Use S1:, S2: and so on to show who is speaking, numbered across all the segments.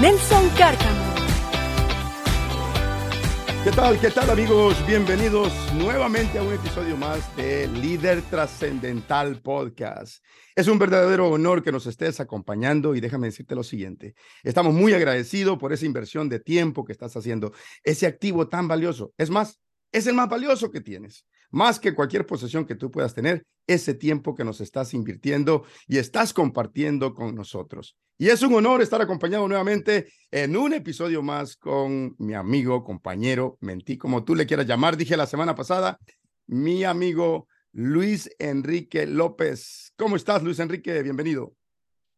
S1: Nelson Cárcamo.
S2: ¿Qué tal? ¿Qué tal amigos? Bienvenidos nuevamente a un episodio más de Líder Trascendental Podcast. Es un verdadero honor que nos estés acompañando y déjame decirte lo siguiente. Estamos muy agradecidos por esa inversión de tiempo que estás haciendo, ese activo tan valioso. Es más, es el más valioso que tienes más que cualquier posesión que tú puedas tener, ese tiempo que nos estás invirtiendo y estás compartiendo con nosotros. Y es un honor estar acompañado nuevamente en un episodio más con mi amigo, compañero, mentí, como tú le quieras llamar, dije la semana pasada, mi amigo Luis Enrique López. ¿Cómo estás, Luis Enrique? Bienvenido.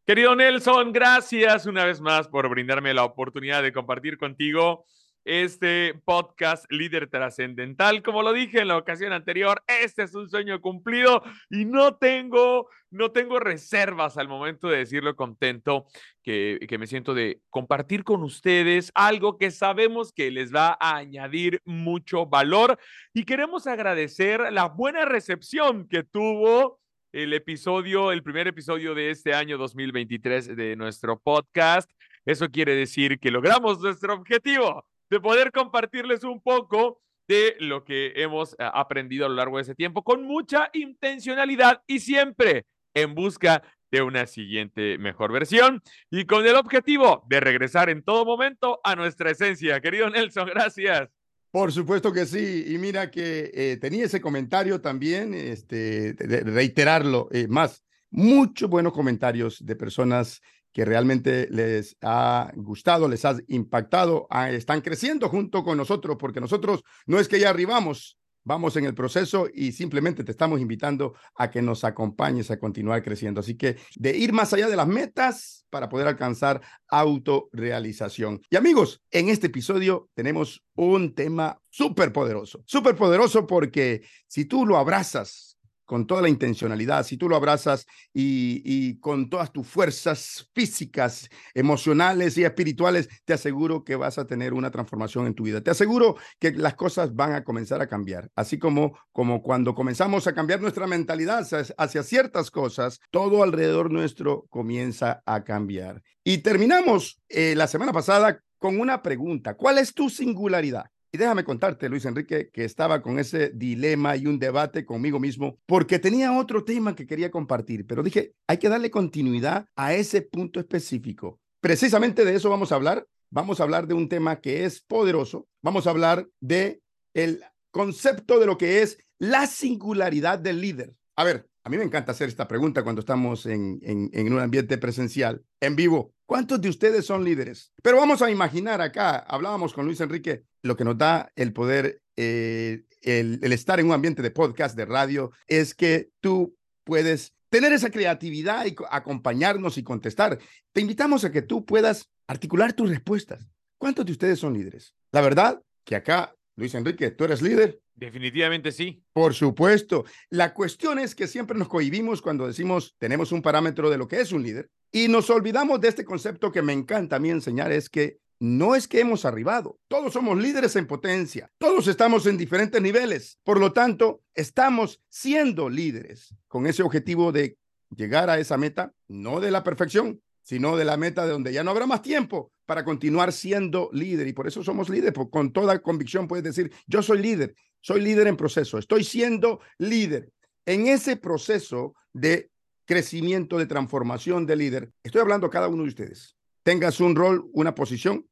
S3: Querido Nelson, gracias una vez más por brindarme la oportunidad de compartir contigo este podcast líder trascendental. Como lo dije en la ocasión anterior, este es un sueño cumplido y no tengo, no tengo reservas al momento de decirlo contento que, que me siento de compartir con ustedes algo que sabemos que les va a añadir mucho valor y queremos agradecer la buena recepción que tuvo el episodio, el primer episodio de este año 2023 de nuestro podcast. Eso quiere decir que logramos nuestro objetivo de poder compartirles un poco de lo que hemos eh, aprendido a lo largo de ese tiempo con mucha intencionalidad y siempre en busca de una siguiente mejor versión y con el objetivo de regresar en todo momento a nuestra esencia. Querido Nelson, gracias.
S2: Por supuesto que sí. Y mira que eh, tenía ese comentario también, este, de reiterarlo eh, más. Muchos buenos comentarios de personas que realmente les ha gustado, les ha impactado, ah, están creciendo junto con nosotros, porque nosotros no es que ya arribamos, vamos en el proceso y simplemente te estamos invitando a que nos acompañes a continuar creciendo. Así que de ir más allá de las metas para poder alcanzar autorrealización. Y amigos, en este episodio tenemos un tema súper poderoso, súper poderoso porque si tú lo abrazas con toda la intencionalidad, si tú lo abrazas y, con todas tus fuerzas físicas, emocionales y espirituales, te aseguro que vas a tener una transformación en tu vida. Te aseguro que las cosas van a comenzar a cambiar. Así como, como cuando comenzamos a cambiar nuestra mentalidad hacia, ciertas cosas, todo alrededor nuestro comienza a cambiar. Y terminamos eh, la semana pasada con una pregunta. ¿Cuál es tu singularidad? Y déjame contarte, Luis Enrique, que estaba con ese dilema y un debate conmigo mismo porque tenía otro tema que quería compartir, pero dije, hay que darle continuidad a ese punto específico. Precisamente de eso vamos a hablar. Vamos a hablar de un tema que es poderoso. Vamos a hablar de el concepto de lo que es la singularidad del líder. A ver, a mí me encanta hacer esta pregunta cuando estamos en, en, un ambiente presencial, en vivo. ¿Cuántos de ustedes son líderes? Pero vamos a imaginar acá, hablábamos con Luis Enrique, lo que nos da el poder, eh, el, el estar en un ambiente de podcast, de radio, es que tú puedes tener esa creatividad y acompañarnos y contestar. Te invitamos a que tú puedas articular tus respuestas. ¿Cuántos de ustedes son líderes? La verdad que acá Luis Enrique, ¿tú eres líder?
S3: Definitivamente sí.
S2: Por supuesto. La cuestión es que siempre nos cohibimos cuando decimos tenemos un parámetro de lo que es un líder y nos olvidamos de este concepto que me encanta a mí enseñar, es que no es que hemos arribado, todos somos líderes en potencia, todos estamos en diferentes niveles, por lo tanto, estamos siendo líderes con ese objetivo de llegar a esa meta, no de la perfección, sino de la meta de donde ya no habrá más tiempo para continuar siendo líder. Y por eso somos líderes, con toda convicción puedes decir, yo soy líder, soy líder en proceso, estoy siendo líder. En ese proceso de crecimiento, de transformación de líder, estoy hablando a cada uno de ustedes. Tengas un rol, una posición,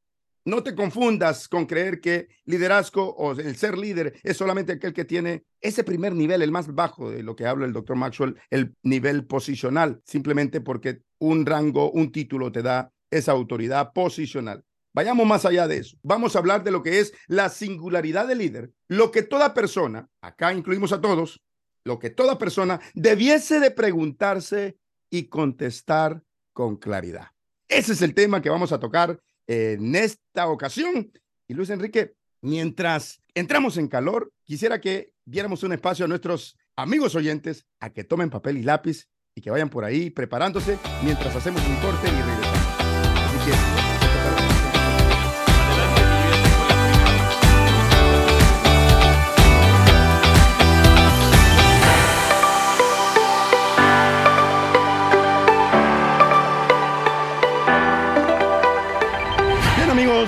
S2: no te confundas con creer que liderazgo o el ser líder es solamente aquel que tiene ese primer nivel, el más bajo de lo que habla el doctor Maxwell, el nivel posicional, simplemente porque un rango, un título te da esa autoridad posicional. Vayamos más allá de eso. Vamos a hablar de lo que es la singularidad del líder, lo que toda persona, acá incluimos a todos, lo que toda persona debiese de preguntarse y contestar con claridad. Ese es el tema que vamos a tocar en esta ocasión. Y Luis Enrique, mientras entramos en calor, quisiera que diéramos un espacio a nuestros amigos oyentes a que tomen papel y lápiz y que vayan por ahí preparándose mientras hacemos un corte y regresamos. Así que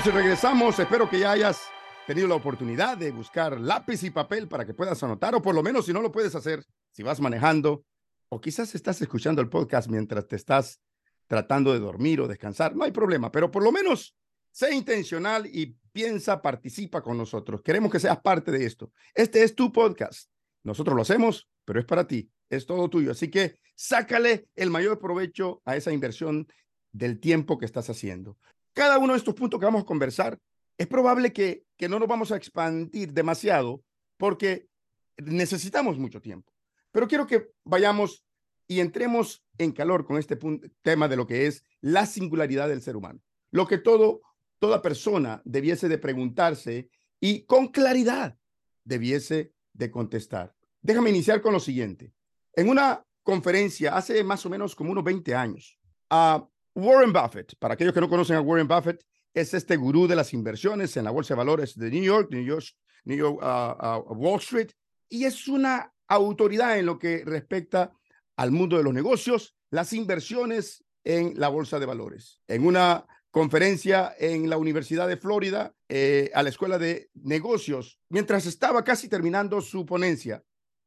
S2: Amigos, regresamos. Espero que ya hayas tenido la oportunidad de buscar lápiz y papel para que puedas anotar, o por lo menos si no lo puedes hacer, si vas manejando, o quizás estás escuchando el podcast mientras te estás tratando de dormir o descansar, no hay problema, pero por lo menos sé intencional y piensa, participa con nosotros. Queremos que seas parte de esto. Este es tu podcast. Nosotros lo hacemos, pero es para ti, es todo tuyo. Así que sácale el mayor provecho a esa inversión del tiempo que estás haciendo. Cada uno de estos puntos que vamos a conversar es probable que, que no nos vamos a expandir demasiado porque necesitamos mucho tiempo. Pero quiero que vayamos y entremos en calor con este tema de lo que es la singularidad del ser humano. Lo que todo, toda persona debiese de preguntarse y con claridad debiese de contestar. Déjame iniciar con lo siguiente. En una conferencia hace más o menos como unos 20 años, a Warren Buffett, para aquellos que no conocen a Warren Buffett, es este gurú de las inversiones en la bolsa de valores de New York, New York, New York uh, uh, Wall Street, y es una autoridad en lo que respecta al mundo de los negocios, las inversiones en la bolsa de valores. En una conferencia en la Universidad de Florida, eh, a la Escuela de Negocios, mientras estaba casi terminando su ponencia,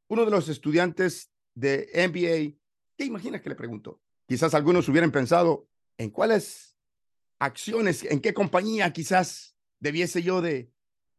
S2: uno de los estudiantes de MBA, ¿qué imaginas que le preguntó? Quizás algunos hubieran pensado en cuáles acciones, en qué compañía quizás debiese yo de,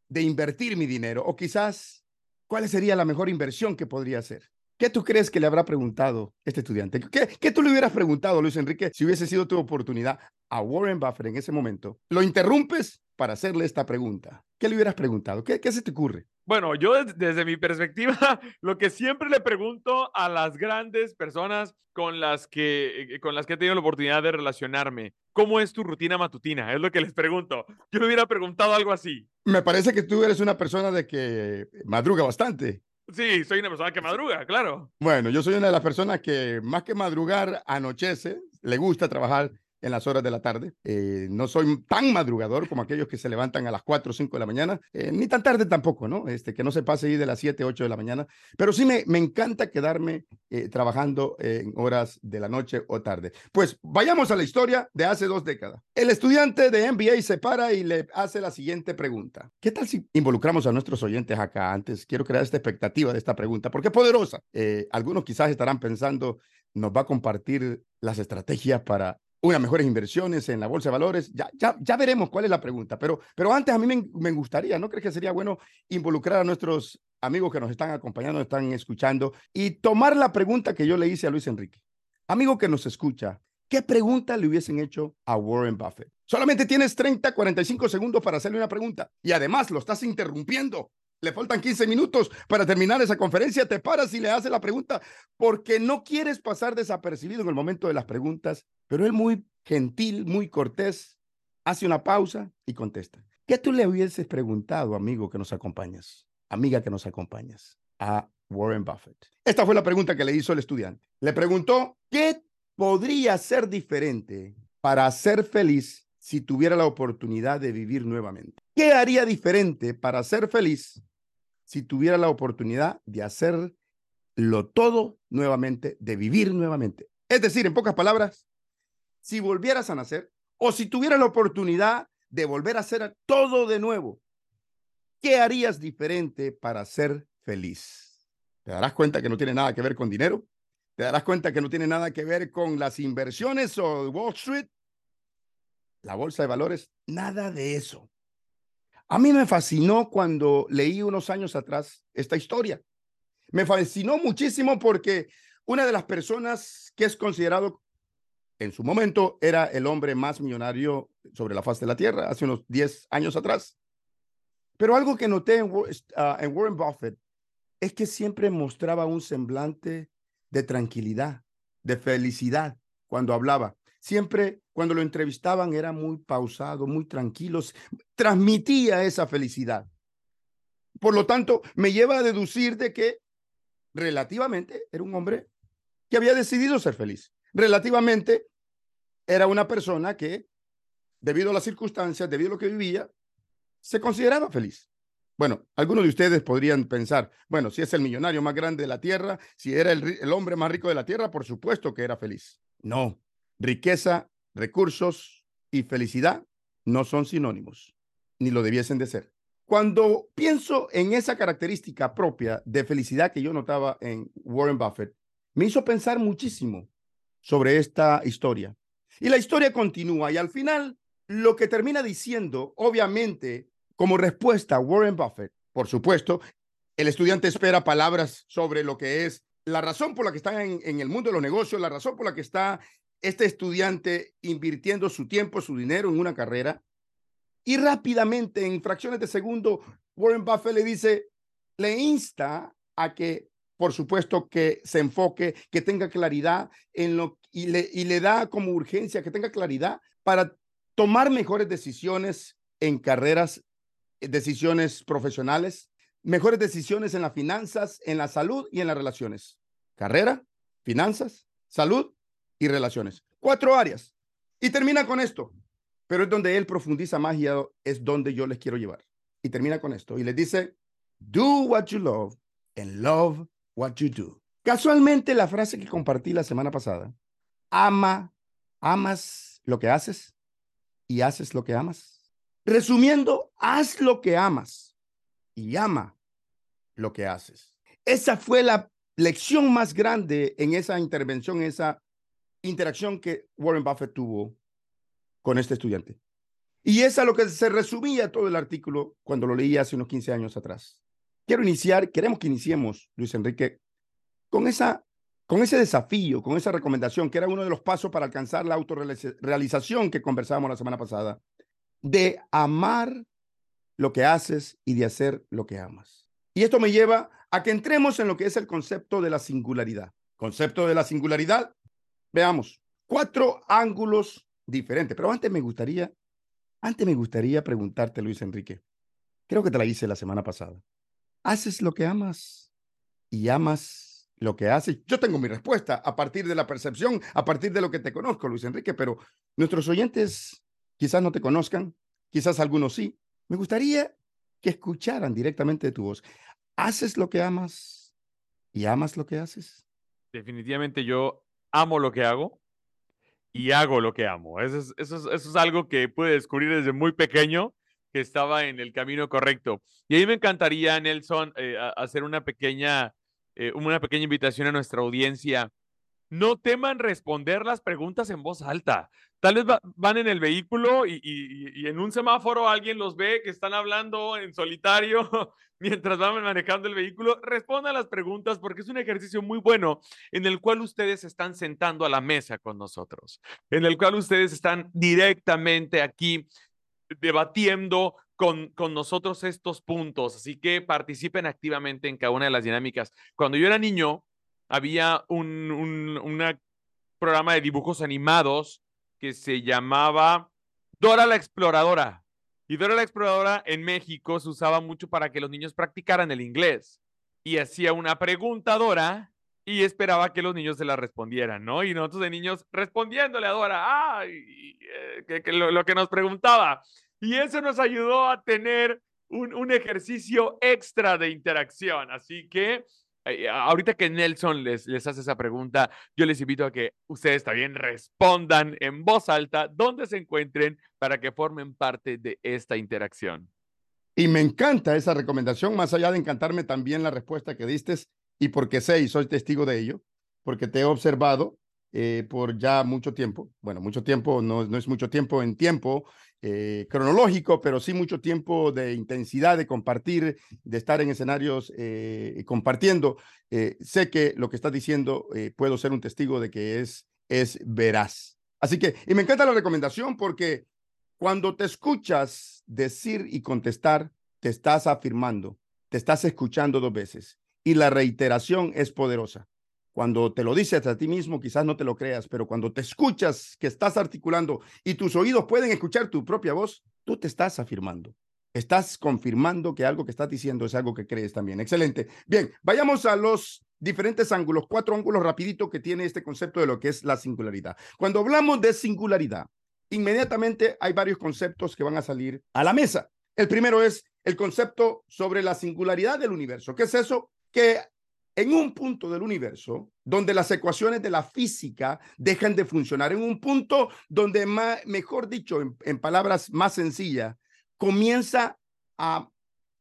S2: invertir mi dinero o quizás cuál sería la mejor inversión que podría hacer. ¿Qué tú crees que le habrá preguntado este estudiante? ¿Qué, ¿Qué, tú le hubieras preguntado, Luis Enrique, si hubiese sido tu oportunidad a Warren Buffett en ese momento? Lo interrumpes para hacerle esta pregunta. ¿Qué le hubieras preguntado? ¿Qué, qué se te ocurre?
S3: Bueno, yo desde mi perspectiva, lo que siempre le pregunto a las grandes personas con las que, eh, con las que he tenido la oportunidad de relacionarme, ¿cómo es tu rutina matutina? Es lo que les pregunto. Yo le hubiera preguntado algo así.
S2: Me parece que tú eres una persona de que madruga bastante.
S3: Sí, soy una persona que madruga, claro.
S2: Bueno, yo soy una de las personas que más que madrugar anochece, le gusta trabajar en las horas de la tarde. Eh, no soy tan madrugador como aquellos que se levantan a las 4 o 5 de la mañana, eh, ni tan tarde tampoco, ¿no? Este, que no se pase ahí de las 7, 8 de la mañana, pero sí me, me encanta quedarme eh, trabajando en horas de la noche o tarde. Pues vayamos a la historia de hace dos décadas. El estudiante de MBA se para y le hace la siguiente pregunta. ¿Qué tal si involucramos a nuestros oyentes acá antes? Quiero crear esta expectativa de esta pregunta, porque es poderosa. algunos quizás estarán pensando, nos va a compartir las estrategias para unas mejores inversiones en la bolsa de valores. Ya, ya, ya veremos cuál es la pregunta, pero, pero antes a mí me, me, gustaría, ¿no crees que sería bueno involucrar a nuestros amigos que nos están acompañando, están escuchando y tomar la pregunta que yo le hice a Luis Enrique? Amigo que nos escucha, ¿qué pregunta le hubiesen hecho a Warren Buffett? Solamente tienes 30, 45 segundos para hacerle una pregunta y además lo estás interrumpiendo le faltan 15 minutos para terminar esa conferencia, te paras y le haces la pregunta porque no quieres pasar desapercibido en el momento de las preguntas, pero él muy gentil, muy cortés, hace una pausa y contesta. ¿Qué tú le hubieses preguntado, amigo que nos acompañas, amiga que nos acompañas, a Warren Buffett? Esta fue la pregunta que le hizo el estudiante. Le preguntó, ¿qué podría ser diferente para ser feliz si tuviera la oportunidad de vivir nuevamente? ¿Qué haría diferente para ser feliz si tuviera la oportunidad de hacerlo todo nuevamente, de vivir nuevamente. Es decir, en pocas palabras, si volvieras a nacer o si tuvieras la oportunidad de volver a hacer todo de nuevo, ¿qué harías diferente para ser feliz? ¿Te darás cuenta que no tiene nada que ver con dinero? ¿Te darás cuenta que no tiene nada que ver con las inversiones o Wall Street? La bolsa de valores, nada de eso. A mí me fascinó cuando leí unos años atrás esta historia. Me fascinó muchísimo porque una de las personas que es considerado en su momento era el hombre más millonario sobre la faz de la tierra, hace unos 10 años atrás. Pero algo que noté en, ah, en Warren Buffett es que siempre mostraba un semblante de tranquilidad, de felicidad cuando hablaba. Siempre cuando lo entrevistaban era muy pausado, muy tranquilo, transmitía esa felicidad. Por lo tanto, me lleva a deducir de que relativamente era un hombre que había decidido ser feliz. Relativamente era una persona que, debido a las circunstancias, debido a lo que vivía, se consideraba feliz. Bueno, algunos de ustedes podrían pensar, bueno, si es el millonario más grande de la tierra, si era el, el hombre más rico de la tierra, por supuesto que era feliz. No, riqueza, recursos y felicidad no son sinónimos, ni lo debiesen de ser. Cuando pienso en esa característica propia de felicidad que yo notaba en Warren Buffett, me hizo pensar muchísimo sobre esta historia. Y la historia continúa y al final lo que termina diciendo, obviamente, como respuesta a Warren Buffett, por supuesto, el estudiante espera palabras sobre lo que es la razón por la que está en, el mundo de los negocios, la razón por la que está este estudiante invirtiendo su tiempo, su dinero en una carrera. Y rápidamente, en fracciones de segundo, Warren Buffett le dice, le insta a que, por supuesto, que se enfoque, que tenga claridad en lo y le, y le da como urgencia que tenga claridad para tomar mejores decisiones en carreras decisiones profesionales, mejores decisiones en las finanzas, en la salud y en las relaciones. Carrera, finanzas, salud y relaciones. Cuatro áreas. Y termina con esto. Pero es donde él profundiza más y es donde yo les quiero llevar. Y termina con esto. Y les dice, do what you love and love what you do. Casualmente la frase que compartí la semana pasada, ama, amas lo que haces y haces lo que amas. Resumiendo, haz lo que amas y ama lo que haces. Esa fue la lección más grande en esa intervención, esa interacción que Warren Buffett tuvo con este estudiante. Y es a lo que se resumía todo el artículo cuando lo leí hace unos 15 años atrás. Quiero iniciar, queremos que iniciemos, Luis Enrique, con, esa, con ese desafío, con esa recomendación, que era uno de los pasos para alcanzar la autorrealización que conversábamos la semana pasada de amar lo que haces y de hacer lo que amas. Y esto me lleva a que entremos en lo que es el concepto de la singularidad. Concepto de la singularidad, veamos, cuatro ángulos diferentes. Pero antes me gustaría, antes me gustaría preguntarte, Luis Enrique, creo que te la hice la semana pasada. ¿Haces lo que amas y amas lo que haces? Yo tengo mi respuesta a partir de la percepción, a partir de lo que te conozco, Luis Enrique, pero nuestros oyentes Quizás no te conozcan, quizás algunos sí. Me gustaría que escucharan directamente tu voz. ¿Haces lo que amas y amas lo que haces?
S3: Definitivamente yo amo lo que hago y hago lo que amo. Eso es, eso es, algo que pude descubrir desde muy pequeño, que estaba en el camino correcto. Y ahí me encantaría, Nelson, eh, hacer una pequeña, eh, una pequeña invitación a nuestra audiencia no teman responder las preguntas en voz alta. Tal vez van en el vehículo y, en un semáforo alguien los ve que están hablando en solitario mientras van manejando el vehículo. Respondan las preguntas porque es un ejercicio muy bueno en el cual ustedes están sentando a la mesa con nosotros, en el cual ustedes están directamente aquí debatiendo con, con, nosotros estos puntos. Así que participen activamente en cada una de las dinámicas. Cuando yo era niño, había un, un programa de dibujos animados que se llamaba Dora la Exploradora. Y Dora la Exploradora en México se usaba mucho para que los niños practicaran el inglés. Y hacía una pregunta a Dora y esperaba que los niños se la respondieran, ¿no? Y nosotros de niños respondiéndole a Dora, ah, que, lo, que nos preguntaba. Y eso nos ayudó a tener un, un ejercicio extra de interacción. Así que eh, ahorita que Nelson les, les hace esa pregunta, yo les invito a que ustedes también respondan en voz alta donde se encuentren para que formen parte de esta interacción.
S2: Y me encanta esa recomendación, más allá de encantarme también la respuesta que diste, y porque sé y soy testigo de ello, porque te he observado eh, por ya mucho tiempo. Bueno, mucho tiempo no, no es mucho tiempo en tiempo, eh, cronológico, pero sí mucho tiempo de intensidad, de compartir, de estar en escenarios eh, compartiendo. Eh, sé que lo que estás diciendo puedo ser un testigo de que es, es veraz. Así que, y me encanta la recomendación porque cuando te escuchas decir y contestar, te estás afirmando, te estás escuchando dos veces y la reiteración es poderosa. Cuando te lo dices a ti mismo, quizás no te lo creas, pero cuando te escuchas que estás articulando y tus oídos pueden escuchar tu propia voz, tú te estás afirmando. Estás confirmando que algo que estás diciendo es algo que crees también. Excelente. Bien, vayamos a los diferentes ángulos, cuatro ángulos rapidito que tiene este concepto de lo que es la singularidad. Cuando hablamos de singularidad, inmediatamente hay varios conceptos que van a salir a la mesa. El primero es el concepto sobre la singularidad del universo. ¿Qué es eso? Que en un punto del universo donde las ecuaciones de la física dejan de funcionar, en un punto donde, mejor dicho, en, palabras más sencillas, comienza a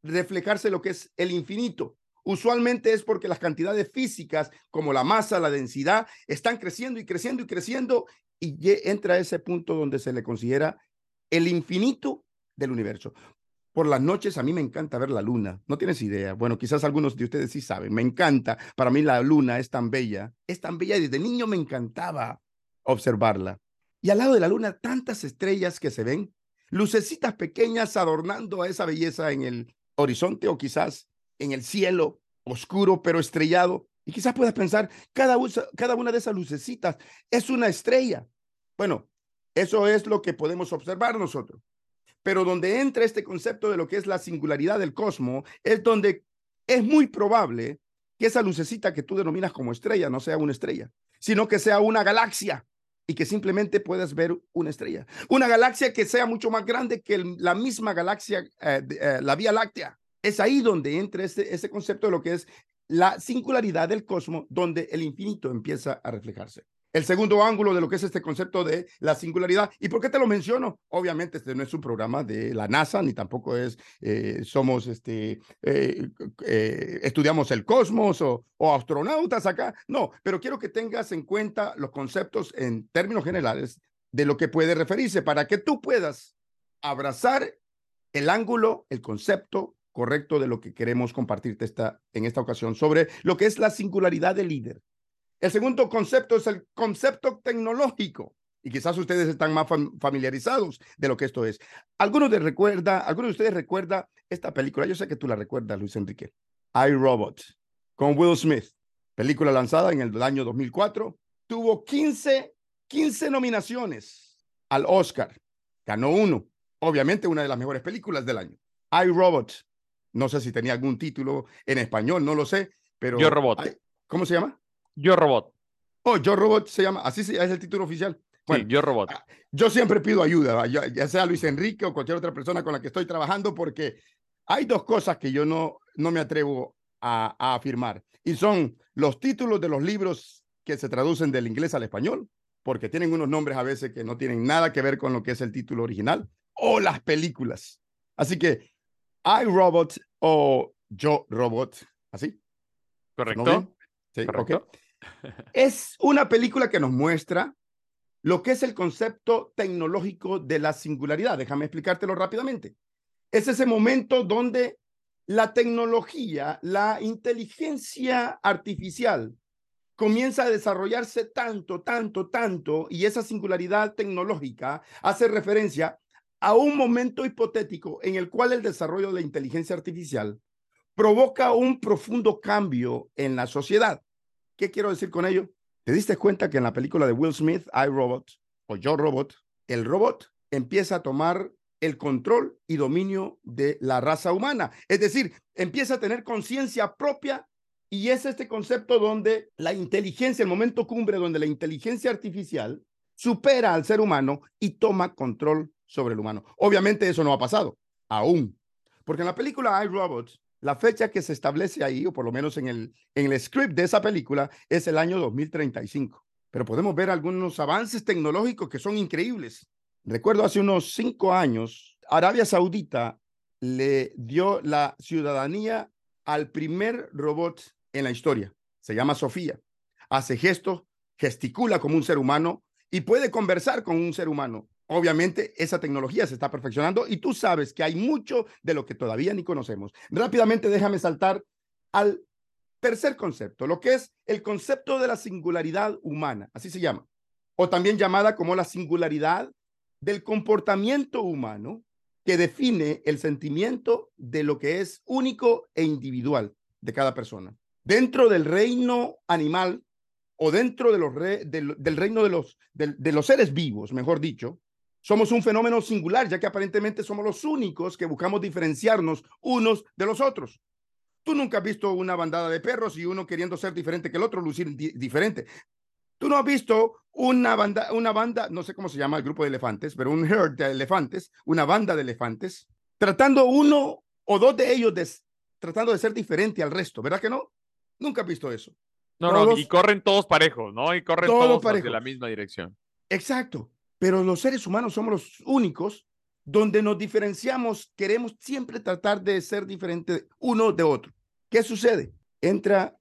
S2: reflejarse lo que es el infinito. Usualmente es porque las cantidades físicas, como la masa, la densidad, están creciendo y creciendo y creciendo y entra a ese punto donde se le considera el infinito del universo. Por las noches a mí me encanta ver la luna. No tienes idea. Bueno, quizás algunos de ustedes sí saben. Me encanta. Para mí la luna es tan bella. Es tan bella. Desde niño me encantaba observarla. Y al lado de la luna, tantas estrellas que se ven. Lucecitas pequeñas adornando a esa belleza en el horizonte o quizás en el cielo oscuro pero estrellado. Y quizás puedas pensar, cada, cada una de esas lucecitas es una estrella. Bueno, eso es lo que podemos observar nosotros. Pero donde entra este concepto de lo que es la singularidad del cosmos, es donde es muy probable que esa lucecita que tú denominas como estrella no sea una estrella, sino que sea una galaxia y que simplemente puedas ver una estrella. Una galaxia que sea mucho más grande que la misma galaxia, eh, eh, la Vía Láctea. Es ahí donde entra ese, ese concepto de lo que es la singularidad del cosmos, donde el infinito empieza a reflejarse el segundo ángulo de lo que es este concepto de la singularidad. ¿Y por qué te lo menciono? Obviamente este no es un programa de la NASA, ni tampoco es, eh, somos, este, eh, eh, estudiamos el cosmos o, o, astronautas acá. No, pero quiero que tengas en cuenta los conceptos en términos generales de lo que puede referirse para que tú puedas abrazar el ángulo, el concepto correcto de lo que queremos compartirte esta, en esta ocasión sobre lo que es la singularidad del líder. El segundo concepto es el concepto tecnológico. Y quizás ustedes están más familiarizados de lo que esto es. Algunos de, recuerda, algunos de ustedes recuerda esta película. Yo sé que tú la recuerdas, Luis Enrique. I, Robot, con Will Smith. Película lanzada en el año 2004. Tuvo 15, 15 nominaciones al Oscar. Ganó uno. Obviamente una de las mejores películas del año. I, Robot. No sé si tenía algún título en español, no lo sé, pero...
S3: Yo Robot.
S2: ¿Cómo se llama?
S3: Yo Robot.
S2: Oh, Yo Robot se llama, así es el título oficial.
S3: Bueno, Yo Robot.
S2: Ah, yo siempre pido ayuda, ya sea Luis Enrique o cualquier otra persona con la que estoy trabajando, porque hay dos cosas que yo no, no me atrevo a, a afirmar. Y son los títulos de los libros que se traducen del inglés al español, porque tienen unos nombres a veces que no tienen nada que ver con lo que es el título original, o las películas. Así que I Robot o Yo Robot, ¿así?
S3: Correcto.
S2: Sí, Correcto. Es una película que nos muestra lo que es el concepto tecnológico de la singularidad. Déjame explicártelo rápidamente. Es ese momento donde la tecnología, la inteligencia artificial comienza a desarrollarse tanto, tanto, tanto, y esa singularidad tecnológica hace referencia a un momento hipotético en el cual el desarrollo de la inteligencia artificial provoca un profundo cambio en la sociedad. ¿Qué quiero decir con ello? ¿Te diste cuenta que en la película de Will Smith, I Robot o Yo Robot, el robot empieza a tomar el control y dominio de la raza humana? Es decir, empieza a tener conciencia propia y es este concepto donde la inteligencia, el momento cumbre donde la inteligencia artificial supera al ser humano y toma control sobre el humano. Obviamente eso no ha pasado, aún. Porque en la película I, Robot, la fecha que se establece ahí, o por lo menos en el, en el script de esa película, es el año 2035. Pero podemos ver algunos avances tecnológicos que son increíbles. Recuerdo hace unos cinco años, Arabia Saudita le dio la ciudadanía al primer robot en la historia. Se llama Sofía. Hace gestos, gesticula como un ser humano y puede conversar con un ser humano. Obviamente esa tecnología se está perfeccionando y tú sabes que hay mucho de lo que todavía ni conocemos. Rápidamente déjame saltar al tercer concepto, lo que es el concepto de la singularidad humana, así se llama, o también llamada como la singularidad del comportamiento humano que define el sentimiento de lo que es único e individual de cada persona. Dentro del reino animal o dentro del, reino de los seres vivos, mejor dicho, somos un fenómeno singular, ya que aparentemente somos los únicos que buscamos diferenciarnos unos de los otros. Tú nunca has visto una bandada de perros y uno queriendo ser diferente que el otro, lucir diferente. Tú no has visto una banda, una banda, no sé cómo se llama el grupo de elefantes, pero un herd de elefantes, una banda de elefantes, tratando uno o dos de ellos de, tratando de ser diferente al resto, ¿verdad que no? Nunca has visto eso.
S3: No, no, y corren todos parejos, ¿no? Y corren todos, todos la misma dirección.
S2: Exacto. Pero los seres humanos somos los únicos donde nos diferenciamos, queremos siempre tratar de ser diferente uno de otro. ¿Qué sucede? Entra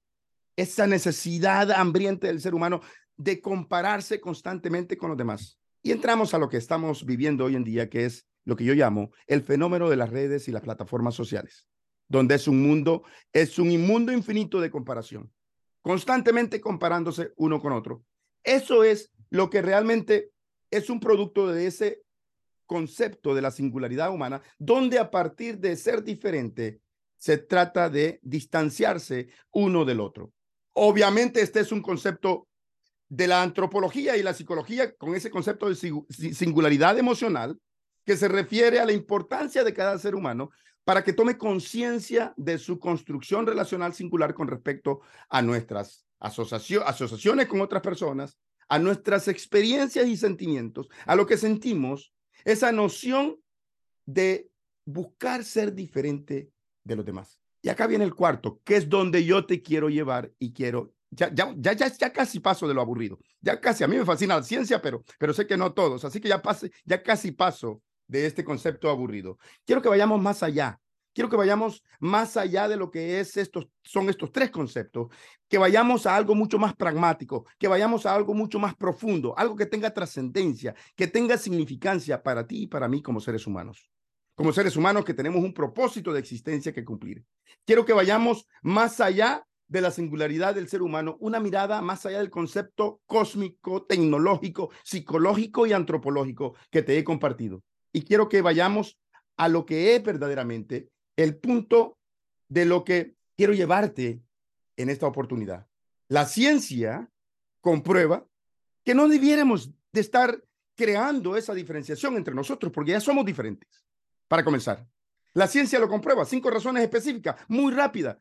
S2: esa necesidad hambriente del ser humano de compararse constantemente con los demás. Y entramos a lo que estamos viviendo hoy en día, que es lo que yo llamo el fenómeno de las redes y las plataformas sociales, donde es un mundo, es un inmundo infinito de comparación, constantemente comparándose uno con otro. Eso es lo que realmente es un producto de ese concepto de la singularidad humana, donde a partir de ser diferente, se trata de distanciarse uno del otro. Obviamente este es un concepto de la antropología y la psicología con ese concepto de singularidad emocional que se refiere a la importancia de cada ser humano para que tome conciencia de su construcción relacional singular con respecto a nuestras asociaciones con otras personas, a nuestras experiencias y sentimientos, a lo que sentimos, esa noción de buscar ser diferente de los demás. Y acá viene el cuarto, que es donde yo te quiero llevar y quiero, ya, ya, ya, ya, casi paso de lo aburrido, ya casi, a mí me fascina la ciencia, pero, pero sé que no todos, así que ya, pase, ya casi paso de este concepto aburrido. Quiero que vayamos más allá, quiero que vayamos más allá de lo que es estos, son estos tres conceptos, que vayamos a algo mucho más pragmático, que vayamos a algo mucho más profundo, algo que tenga trascendencia, que tenga significancia para ti y para mí como seres humanos como seres humanos que tenemos un propósito de existencia que cumplir. Quiero que vayamos más allá de la singularidad del ser humano, una mirada más allá del concepto cósmico, tecnológico, psicológico y antropológico que te he compartido. Y quiero que vayamos a lo que es verdaderamente el punto de lo que quiero llevarte en esta oportunidad. La ciencia comprueba que no debiéramos de estar creando esa diferenciación entre nosotros porque ya somos diferentes. Para comenzar, la ciencia lo comprueba, cinco razones específicas, muy rápida.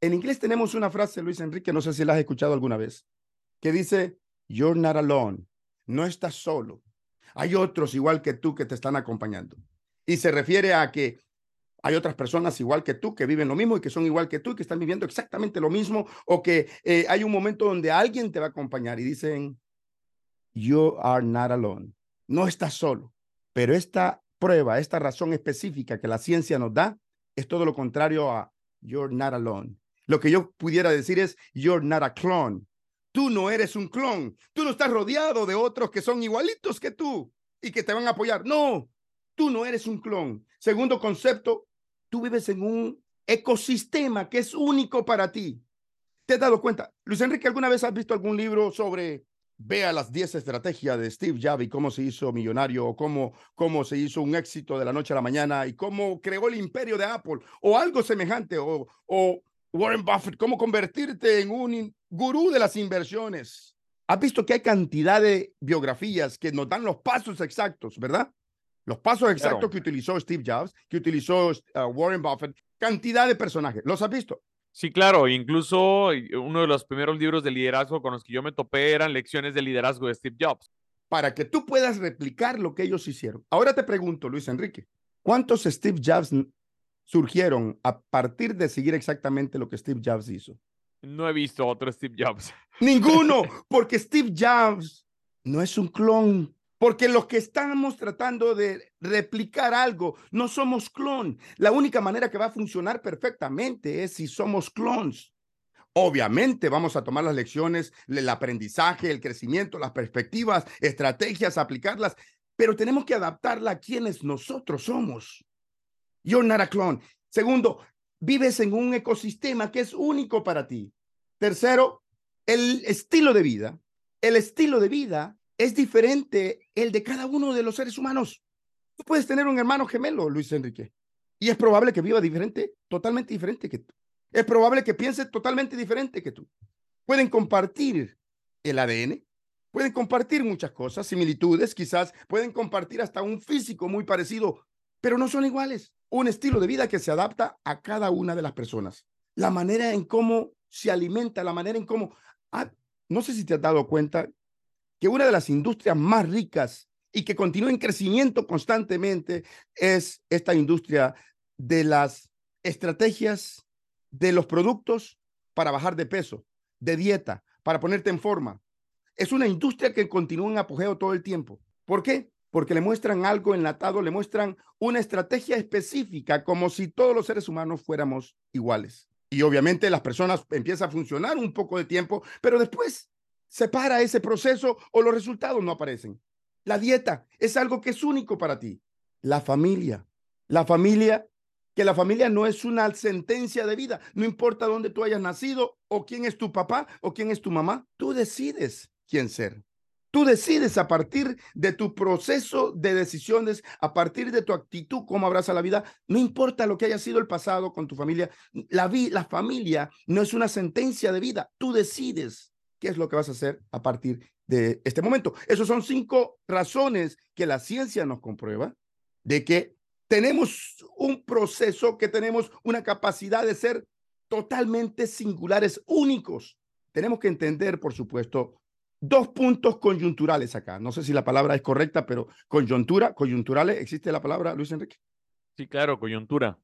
S2: En inglés tenemos una frase, Luis Enrique, no sé si la has escuchado alguna vez, que dice, You're not alone, no estás solo. Hay otros igual que tú que te están acompañando. Y se refiere a que hay otras personas igual que tú que viven lo mismo y que son igual que tú y que están viviendo exactamente lo mismo o que eh, hay un momento donde alguien te va a acompañar y dicen, You are not alone, no estás solo. Pero esta prueba, esta razón específica que la ciencia nos da, es todo lo contrario a you're not alone. Lo que yo pudiera decir es you're not a clone. Tú no eres un clon. Tú no estás rodeado de otros que son igualitos que tú y que te van a apoyar. No, tú no eres un clon. Segundo concepto, tú vives en un ecosistema que es único para ti. ¿Te has dado cuenta? Luis Enrique, ¿alguna vez has visto algún libro sobre vea las 10 estrategias de Steve Jobs y cómo se hizo millonario o cómo, cómo se hizo un éxito de la noche a la mañana y cómo creó el imperio de Apple o algo semejante o, o Warren Buffett, cómo convertirte en un gurú de las inversiones. Has visto que hay cantidad de biografías que nos dan los pasos exactos, ¿verdad? Los pasos exactos que utilizó Steve Jobs, que utilizó uh, Warren Buffett, cantidad de personajes. ¿Los has visto?
S3: Sí, claro, incluso uno de los primeros libros de liderazgo con los que yo me topé eran lecciones de liderazgo de Steve Jobs.
S2: Para que tú puedas replicar lo que ellos hicieron. Ahora te pregunto, Luis Enrique, ¿cuántos Steve Jobs surgieron a partir de seguir exactamente lo que Steve Jobs hizo?
S3: No he visto otro Steve Jobs.
S2: Ninguno, porque Steve Jobs no es un clon porque los que estamos tratando de replicar algo no somos clon. La única manera que va a funcionar perfectamente es si somos clones. Obviamente vamos a tomar las lecciones, el aprendizaje, el crecimiento, las perspectivas, estrategias, aplicarlas, pero tenemos que adaptarla a quienes nosotros somos. You're not a clone. Segundo, vives en un ecosistema que es único para ti. Tercero, el estilo de vida. El estilo de vida es diferente el de cada uno de los seres humanos. Tú puedes tener un hermano gemelo, Luis Enrique, y es probable que viva diferente, totalmente diferente que tú. Es probable que piense totalmente diferente que tú. Pueden compartir el ADN, pueden compartir muchas cosas, similitudes, quizás pueden compartir hasta un físico muy parecido, pero no son iguales. Un estilo de vida que se adapta a cada una de las personas. La manera en cómo se alimenta, la manera en cómo... Ah, no sé si te has dado cuenta que una de las industrias más ricas y que continúa en crecimiento constantemente es esta industria de las estrategias de los productos para bajar de peso, de dieta, para ponerte en forma. Es una industria que continúa en apogeo todo el tiempo. ¿Por qué? Porque le muestran algo enlatado, le muestran una estrategia específica, como si todos los seres humanos fuéramos iguales. Y obviamente las personas empiezan a funcionar un poco de tiempo, pero después se para ese proceso o los resultados no aparecen. La dieta es algo que es único para ti. La familia. La familia, que la familia no es una sentencia de vida. No importa dónde tú hayas nacido o quién es tu papá o quién es tu mamá. Tú decides quién ser. Tú decides a partir de tu proceso de decisiones, a partir de tu actitud, cómo abraza la vida. No importa lo que haya sido el pasado con tu familia. La, la familia no es una sentencia de vida. Tú decides qué es lo que vas a hacer a partir de este momento. Esos son cinco razones que la ciencia nos comprueba de que tenemos un proceso, que tenemos una capacidad de ser totalmente singulares, únicos. Tenemos que entender, por supuesto, dos puntos coyunturales acá. No sé si la palabra es correcta, pero coyuntura, coyunturales, ¿existe la palabra, Luis Enrique?
S3: Sí, claro, coyuntura.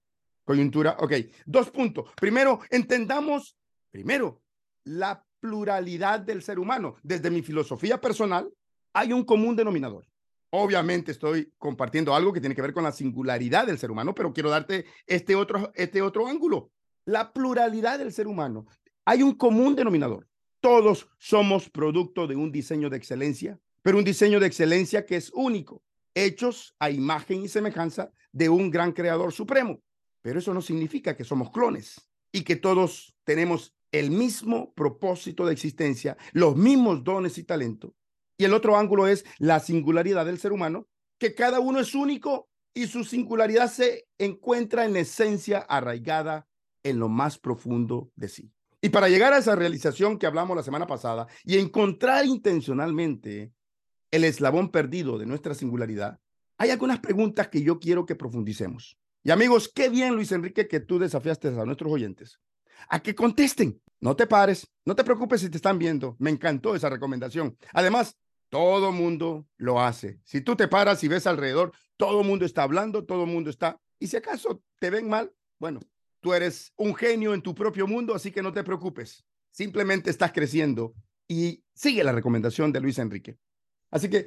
S2: Coyuntura, ok. Dos puntos. Primero, entendamos, primero, la pluralidad del ser humano. Desde mi filosofía personal, hay un común denominador. Obviamente estoy compartiendo algo que tiene que ver con la singularidad del ser humano, pero quiero darte este otro, este otro ángulo. La pluralidad del ser humano. Hay un común denominador. Todos somos producto de un diseño de excelencia, pero un diseño de excelencia que es único, hechos a imagen y semejanza de un gran creador supremo. Pero eso no significa que somos clones y que todos tenemos el mismo propósito de existencia, los mismos dones y talentos. Y el otro ángulo es la singularidad del ser humano, que cada uno es único y su singularidad se encuentra en esencia arraigada en lo más profundo de sí. Y para llegar a esa realización que hablamos la semana pasada y encontrar intencionalmente el eslabón perdido de nuestra singularidad, hay algunas preguntas que yo quiero que profundicemos. Y amigos, qué bien, Luis Enrique, que tú desafiaste a nuestros oyentes a que contesten. No te pares, no te preocupes si te están viendo. Me encantó esa recomendación. Además, todo mundo lo hace. Si tú te paras y ves alrededor, todo mundo está hablando, todo mundo está. Y si acaso te ven mal, bueno, Tú eres un genio en tu propio mundo, así que no te preocupes. Simplemente estás creciendo y sigue la recomendación de Luis Enrique. Así que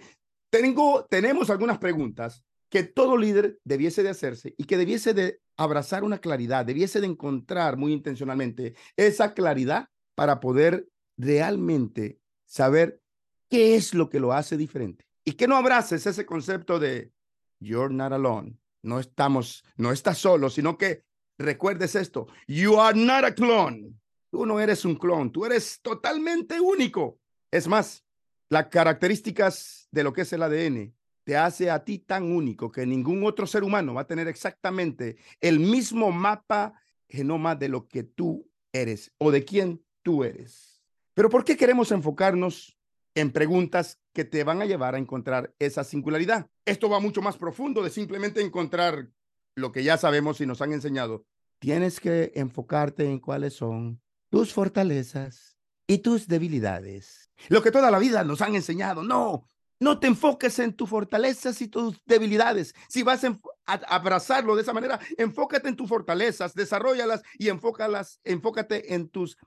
S2: tengo, tenemos algunas preguntas que todo líder debiese de hacerse y que debiese de abrazar una claridad, debiese de encontrar muy intencionalmente esa claridad para poder realmente saber qué es lo que lo hace diferente. Y que no abraces ese concepto de you're not alone. No estamos, no estás solo, sino que recuerdes esto, you are not a clone. Tú no eres un clon, tú eres totalmente único. Es más, las características de lo que es el ADN te hace a ti tan único que ningún otro ser humano va a tener exactamente el mismo mapa genoma de lo que tú eres o de quién tú eres. Pero ¿por qué queremos enfocarnos en preguntas que te van a llevar a encontrar esa singularidad? Esto va mucho más profundo de simplemente encontrar lo que ya sabemos y nos han enseñado, tienes que enfocarte en cuáles son tus fortalezas y tus debilidades. Lo que toda la vida nos han enseñado, no, no te enfoques en tus fortalezas y tus debilidades. Si vas a, abrazarlo de esa manera, enfócate en tus fortalezas, desarrollalas y enfócalas, enfócate en tus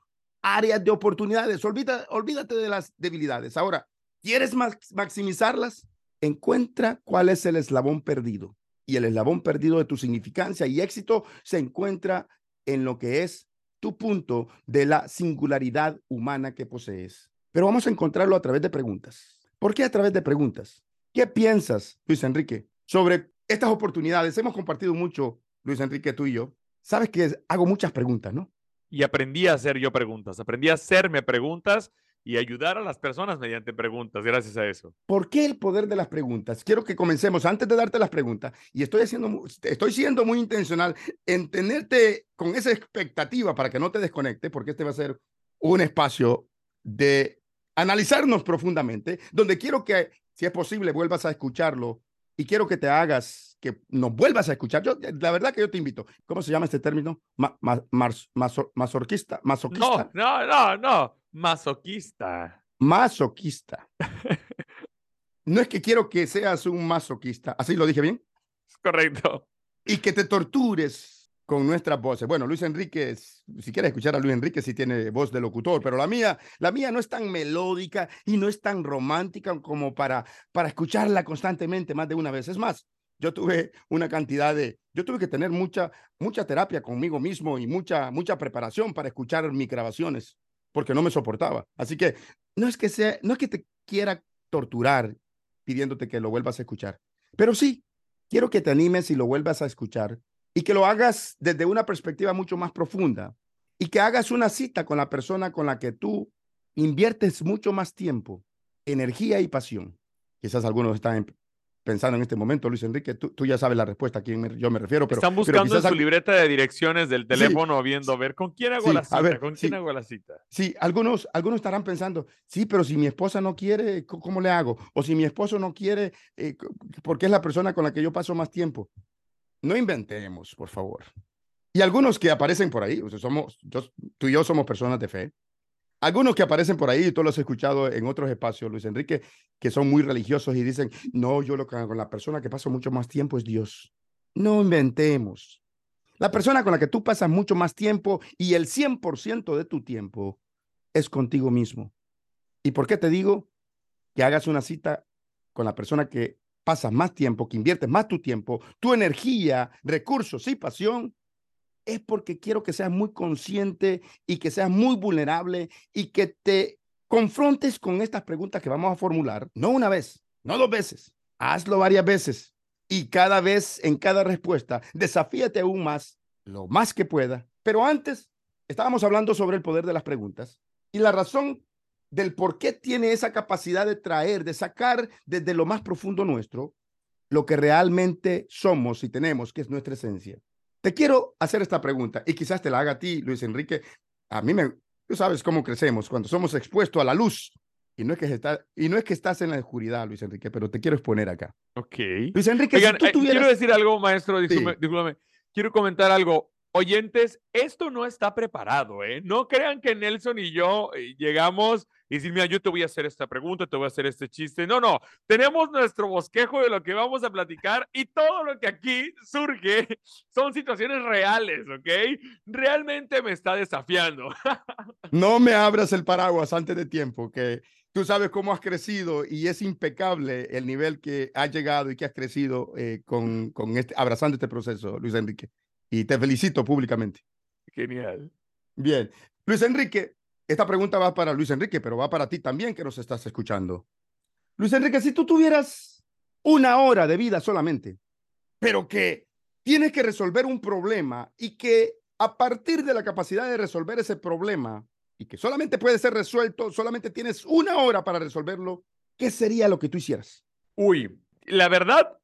S2: áreas de oportunidades. olvídate de las debilidades. Ahora, ¿quieres maximizarlas? Encuentra cuál es el eslabón perdido y el eslabón perdido de tu significancia y éxito se encuentra en lo que es tu punto de la singularidad humana que posees. Pero vamos a encontrarlo a través de preguntas. ¿Por qué a través de preguntas? ¿Qué piensas, Luis Enrique, sobre estas oportunidades? Hemos compartido mucho, Luis Enrique, tú y yo. Sabes que hago muchas preguntas, ¿no?
S3: Y aprendí a hacer yo preguntas, aprendí a hacerme preguntas y ayudar a las personas mediante preguntas, gracias a eso.
S2: ¿Por qué el poder de las preguntas? Quiero que comencemos antes de darte las preguntas y estoy haciendo estoy siendo muy intencional en tenerte con esa expectativa para que no te desconectes porque este va a ser un espacio de analizarnos profundamente, donde quiero que, si es posible, vuelvas a escucharlo y quiero que te hagas, que nos vuelvas a escuchar. Yo, la verdad que yo te invito. ¿Cómo se llama este término? Ma, ma, masoquista, masoquista.
S3: No, no, no, no. Masoquista.
S2: Masoquista. no es que quiero que seas un masoquista. ¿Así lo dije bien?
S3: Correcto.
S2: Y que te tortures con nuestras voces. Bueno, Luis Enrique, si quieres escuchar a Luis Enrique, sí tiene voz de locutor, pero la mía, la mía no es tan melódica y no es tan romántica como para, para escucharla constantemente más de una vez. Es más, yo tuve una cantidad de, yo tuve que tener mucha, mucha terapia conmigo mismo y mucha, mucha preparación para escuchar mis grabaciones, porque no me soportaba. Así que no es que sea, no es que te quiera torturar pidiéndote que lo vuelvas a escuchar, pero sí, quiero que te animes y lo vuelvas a escuchar y que lo hagas desde una perspectiva mucho más profunda y que hagas una cita con la persona con la que tú inviertes mucho más tiempo, energía y pasión. Quizás algunos están pensando en este momento, Luis Enrique, tú, ya sabes la respuesta a quién yo me refiero. Pero,
S3: Están buscando en su libreta de direcciones del teléfono, viendo, a ver, ¿con quién hago la cita? ¿Con quién hago la cita?
S2: Sí, algunos, algunos estarán pensando, sí, pero si mi esposa no quiere, ¿cómo le hago? O si mi esposo no quiere, eh, porque es la persona con la que yo paso más tiempo. No inventemos, por favor. Y algunos que aparecen por ahí, somos, tú y yo somos personas de fe. Algunos que aparecen por ahí, tú los has escuchado en otros espacios, Luis Enrique, que son muy religiosos y dicen, no, yo lo que con la persona que paso mucho más tiempo es Dios. No inventemos. La persona con la que tú pasas mucho más tiempo y el 100% de tu tiempo es contigo mismo. ¿Y por qué te digo que hagas una cita con la persona que pasas más tiempo, que inviertes más tu tiempo, tu energía, recursos y pasión, es porque quiero que seas muy consciente y que seas muy vulnerable y que te confrontes con estas preguntas que vamos a formular, no una vez, no dos veces, hazlo varias veces y cada vez en cada respuesta desafíate aún más, lo más que pueda. Pero antes estábamos hablando sobre el poder de las preguntas y la razón del por qué tiene esa capacidad de traer, de sacar desde lo más profundo nuestro lo que realmente somos y tenemos, que es nuestra esencia. Te quiero hacer esta pregunta y quizás te la haga a ti, Luis Enrique. A mí me, tú sabes cómo crecemos cuando somos expuestos a la luz. Y no, es que está, y no es que estás en la oscuridad, Luis Enrique, pero te quiero exponer acá.
S3: Ok.
S2: Luis Enrique, si tú
S3: eh, tuvieras... quiero decir algo, maestro, discúlpame. Quiero comentar algo oyentes, esto no está preparado, ¿eh? No crean que Nelson y yo eh, llegamos y decir, mira, yo te voy a hacer esta pregunta, te voy a hacer este chiste. No, no, tenemos nuestro bosquejo de lo que vamos a platicar y todo lo que aquí surge son situaciones reales, ¿ok? Realmente me está desafiando.
S2: No me abras el paraguas antes de tiempo, que tú sabes cómo has crecido y es impecable el nivel que has llegado y que has crecido eh, con, con este, abrazando este proceso, Luis Enrique y te felicito públicamente.
S3: Genial.
S2: Bien. Luis Enrique, esta pregunta va para Luis Enrique, pero va para ti también que nos estás escuchando. Luis Enrique, si tú tuvieras una hora de vida solamente, pero que tienes que resolver un problema y que a partir de la capacidad de resolver ese problema y que solamente puede ser resuelto, solamente tienes una hora para resolverlo, ¿qué sería lo que tú hicieras?
S3: Uy, la verdad,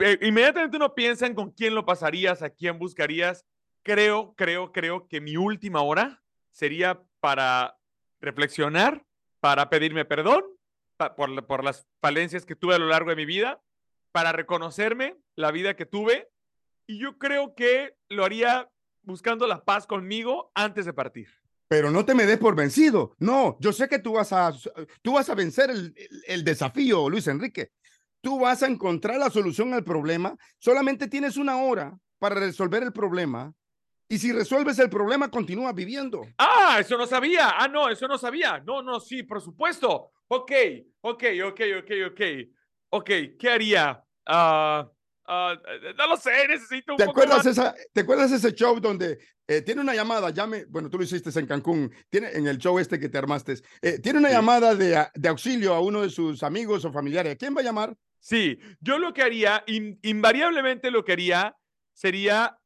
S3: eh, inmediatamente uno piensa en con quién lo pasarías, a quién buscarías. Creo, creo, creo que mi última hora sería para reflexionar, para pedirme perdón por, las falencias que tuve a lo largo de mi vida, para reconocerme la vida que tuve. Y yo creo que lo haría buscando la paz conmigo antes de partir.
S2: Pero no te me des por vencido. No, yo sé que tú vas a, tú vas a vencer el desafío, Luis Enrique tú vas a encontrar la solución al problema. Solamente tienes una hora para resolver el problema. Y si resuelves el problema, continúas viviendo.
S3: Ah, eso no sabía. Ah, no, eso no sabía. No, no, sí, por supuesto. Ok, ok, ok, ok, ok. Ok, ¿qué haría? Uh, no lo sé, necesito un
S2: ¿Te acuerdas Esa, ¿Te acuerdas ese show donde eh, tiene una llamada? Llame, bueno, tú lo hiciste en Cancún, tiene en el show este que te armaste. Eh, tiene una llamada de, de, auxilio a uno de sus amigos o familiares. ¿Quién va a llamar?
S3: Sí, yo lo que haría, invariablemente lo que haría sería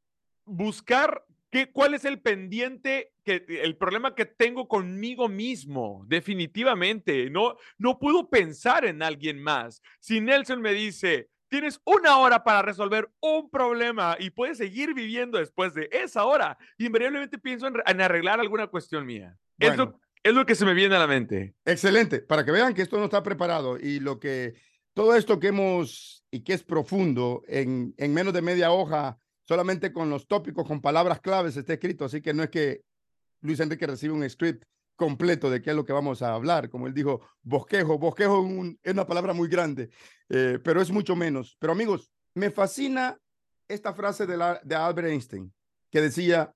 S3: buscar qué, cuál es el pendiente, que, el problema que tengo conmigo mismo, definitivamente. No, no puedo pensar en alguien más. Si Nelson me dice, tienes una hora para resolver un problema y puedes seguir viviendo después de esa hora, invariablemente pienso en, arreglar alguna cuestión mía. Es lo que se me viene a la mente.
S2: Excelente, para que vean que esto no está preparado y lo que todo esto que hemos y que es profundo en, en menos de media hoja, solamente con los tópicos, con palabras claves está escrito, así que no es que Luis Enrique recibe un script completo de qué es lo que vamos a hablar. Como él dijo, bosquejo. Bosquejo es una palabra muy grande, eh, pero es mucho menos. Pero amigos, me fascina esta frase de, Albert Einstein, que decía,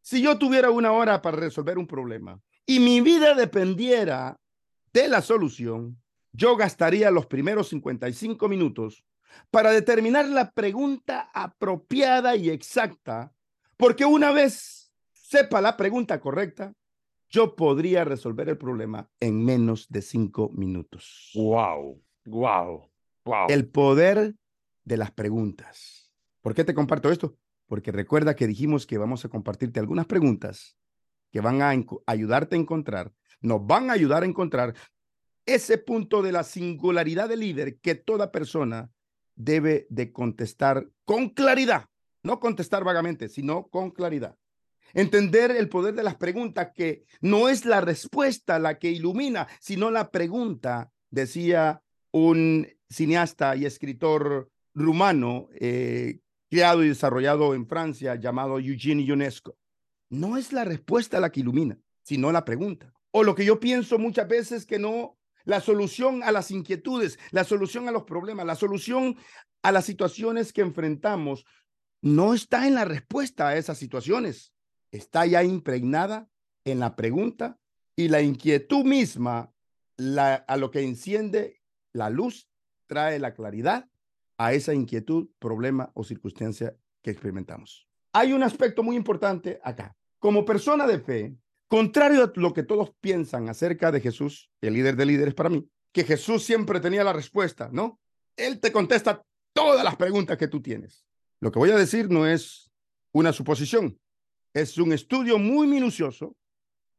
S2: si yo tuviera una hora para resolver un problema y mi vida dependiera de la solución, yo gastaría los primeros 55 minutos para determinar la pregunta apropiada y exacta, porque una vez sepa la pregunta correcta, yo podría resolver el problema en menos de cinco minutos.
S3: Wow, wow, wow.
S2: El poder de las preguntas. ¿Por qué te comparto esto? Porque recuerda que dijimos que vamos a compartirte algunas preguntas que van a ayudarte a encontrar, nos van a ayudar a encontrar ese punto de la singularidad del líder que toda persona debe de contestar con claridad, no contestar vagamente, sino con claridad. Entender el poder de las preguntas, que no es la respuesta la que ilumina, sino la pregunta, decía un cineasta y escritor rumano, eh, creado y desarrollado en Francia, llamado Eugene Ionesco. No es la respuesta la que ilumina, sino la pregunta. O lo que yo pienso muchas veces que no, la solución a las inquietudes, la solución a los problemas, la solución a las situaciones que enfrentamos, no está en la respuesta a esas situaciones, está ya impregnada en la pregunta y la inquietud misma, a lo que enciende la luz, trae la claridad a esa inquietud, problema o circunstancia que experimentamos. Hay un aspecto muy importante acá. Como persona de fe, contrario a lo que todos piensan acerca de Jesús, el líder de líderes para mí, que Jesús siempre tenía la respuesta, ¿no? Él te contesta todas las preguntas que tú tienes. Lo que voy a decir no es una suposición, es un estudio muy minucioso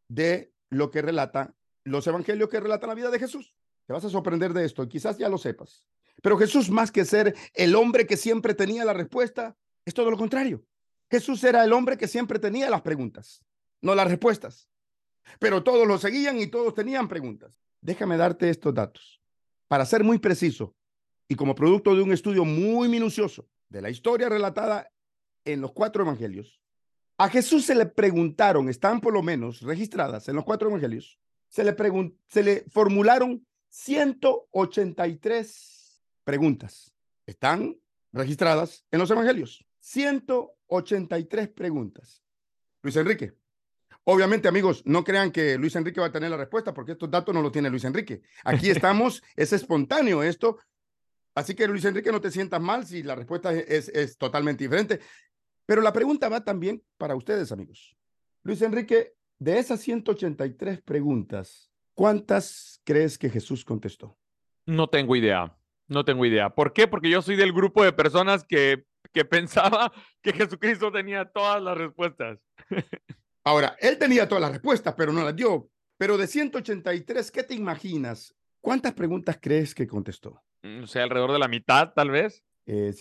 S2: de lo que relata los evangelios que relatan la vida de Jesús. Te vas a sorprender de esto y quizás ya lo sepas. Pero Jesús, más que ser el hombre que siempre tenía la respuesta, es todo lo contrario. Jesús era el hombre que siempre tenía las preguntas, no las respuestas. Pero todos lo seguían y todos tenían preguntas. Déjame darte estos datos. Para ser muy preciso y como producto de un estudio muy minucioso de la historia relatada en los cuatro evangelios, a Jesús se le preguntaron, están por lo menos registradas en los cuatro evangelios, se le, se le formularon 183 preguntas. Están registradas en los evangelios. 183 preguntas. Luis Enrique. Obviamente, amigos, no crean que Luis Enrique va a tener la respuesta porque estos datos no los tiene Luis Enrique. Aquí estamos, es espontáneo esto. Así que Luis Enrique, no te sientas mal si la respuesta es, es totalmente diferente. Pero la pregunta va también para ustedes, amigos. Luis Enrique, de esas 183 preguntas, ¿cuántas crees que Jesús contestó?
S3: No tengo idea, no tengo idea. ¿Por qué? Porque yo soy del grupo de personas que, que pensaba que Jesucristo tenía todas las respuestas.
S2: Ahora, él tenía todas las respuestas, pero no las dio. Pero de 183, ¿qué te imaginas? ¿Cuántas preguntas crees que contestó?
S3: Mm, o sea, alrededor de la mitad, tal vez.
S2: Eh,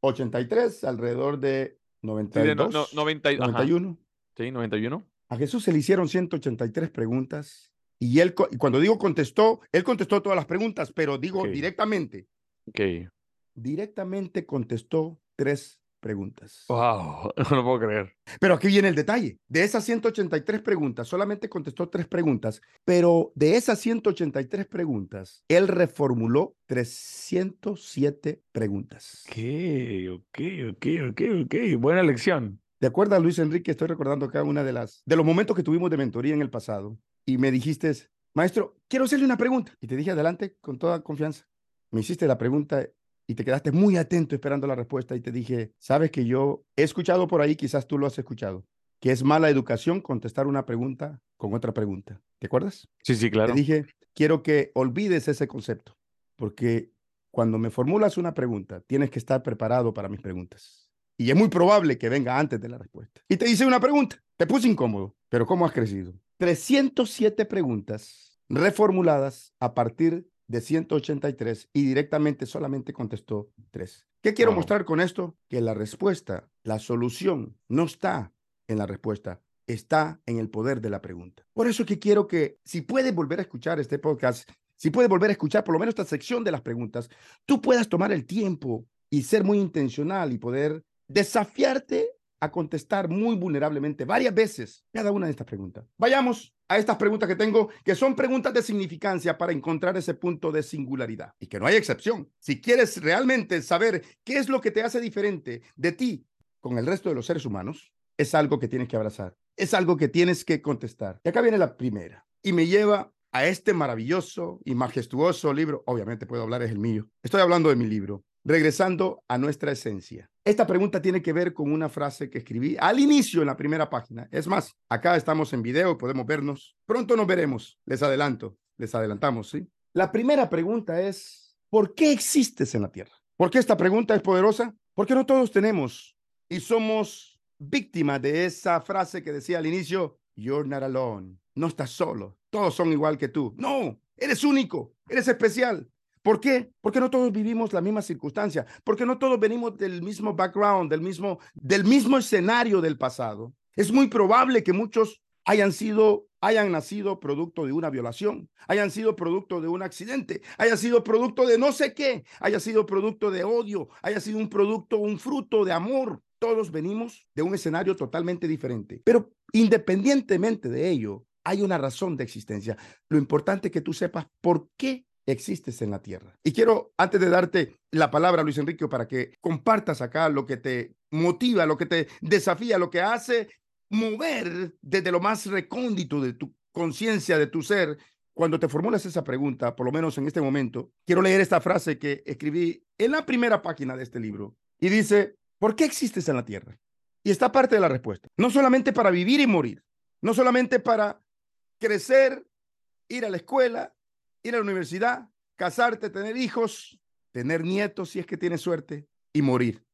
S2: 83, alrededor de 92,
S3: sí, 91. Sí, 91.
S2: A Jesús se le hicieron 183 preguntas y él, cuando digo contestó, él contestó todas las preguntas, pero digo directamente.
S3: Ok.
S2: Directamente contestó tres preguntas.
S3: Wow, no lo puedo creer.
S2: Pero aquí viene el detalle. De esas 183 preguntas, solamente contestó tres preguntas, pero de esas 183 preguntas, él reformuló 307 preguntas.
S3: Ok, ok, ok, ok, ok. Buena lección.
S2: De acuerdo a Luis Enrique, estoy recordando cada una de las de los momentos que tuvimos de mentoría en el pasado y me dijiste, maestro, quiero hacerle una pregunta. Y te dije adelante con toda confianza. Me hiciste la pregunta y te quedaste muy atento esperando la respuesta y te dije, sabes que yo he escuchado por ahí, quizás tú lo has escuchado, que es mala educación contestar una pregunta con otra pregunta. ¿Te acuerdas?
S3: Sí, sí, claro.
S2: Te dije, quiero que olvides ese concepto, porque cuando me formulas una pregunta, tienes que estar preparado para mis preguntas. Y es muy probable que venga antes de la respuesta. Y te hice una pregunta, te puse incómodo, pero ¿cómo has crecido? 307 preguntas reformuladas a partir de 183 y directamente solamente contestó tres. ¿Qué quiero mostrar con esto? Que la respuesta, la solución, no está en la respuesta, está en el poder de la pregunta. Por eso es que quiero que, si puedes volver a escuchar este podcast, si puedes volver a escuchar por lo menos esta sección de las preguntas, tú puedas tomar el tiempo y ser muy intencional y poder desafiarte a contestar muy vulnerablemente varias veces cada una de estas preguntas. Vayamos a estas preguntas que tengo, que son preguntas de significancia para encontrar ese punto de singularidad y que no hay excepción. Si quieres realmente saber qué es lo que te hace diferente de ti con el resto de los seres humanos, es algo que tienes que abrazar, es algo que tienes que contestar. Y acá viene la primera y me lleva a este maravilloso y majestuoso libro. Obviamente puedo hablar, es el mío. Estoy hablando de mi libro, Regresando a nuestra esencia. Esta pregunta tiene que ver con una frase que escribí al inicio en la primera página. Es más, acá estamos en video, podemos vernos. Pronto nos veremos. Les adelanto, les adelantamos, ¿sí? La primera pregunta es, ¿por qué existes en la Tierra? ¿Por qué esta pregunta es poderosa? Porque no todos tenemos y somos víctimas de esa frase que decía al inicio, You're not alone. No estás solo. Todos son igual que tú. No, eres único, eres especial. ¿Por qué? Porque no todos vivimos la misma circunstancia, porque no todos venimos del mismo background, del mismo, del mismo escenario del pasado. Es muy probable que muchos hayan sido, hayan nacido producto de una violación, hayan sido producto de un accidente, haya sido producto de no sé qué, haya sido producto de odio, haya sido un producto, un fruto de amor. Todos venimos de un escenario totalmente diferente. Pero independientemente de ello, hay una razón de existencia. Lo importante es que tú sepas por qué existes en la tierra. Y quiero, antes de darte la palabra, Luis Enrique, para que compartas acá lo que te motiva, lo que te desafía, lo que hace mover desde lo más recóndito de tu conciencia, de tu ser, cuando te formulas esa pregunta, por lo menos en este momento, quiero leer esta frase que escribí en la primera página de este libro. Y dice, ¿por qué existes en la tierra? Y está parte de la respuesta. No solamente para vivir y morir, no solamente para crecer, ir a la escuela, ir a la universidad, casarte, tener hijos, tener nietos si es que tienes suerte y morir.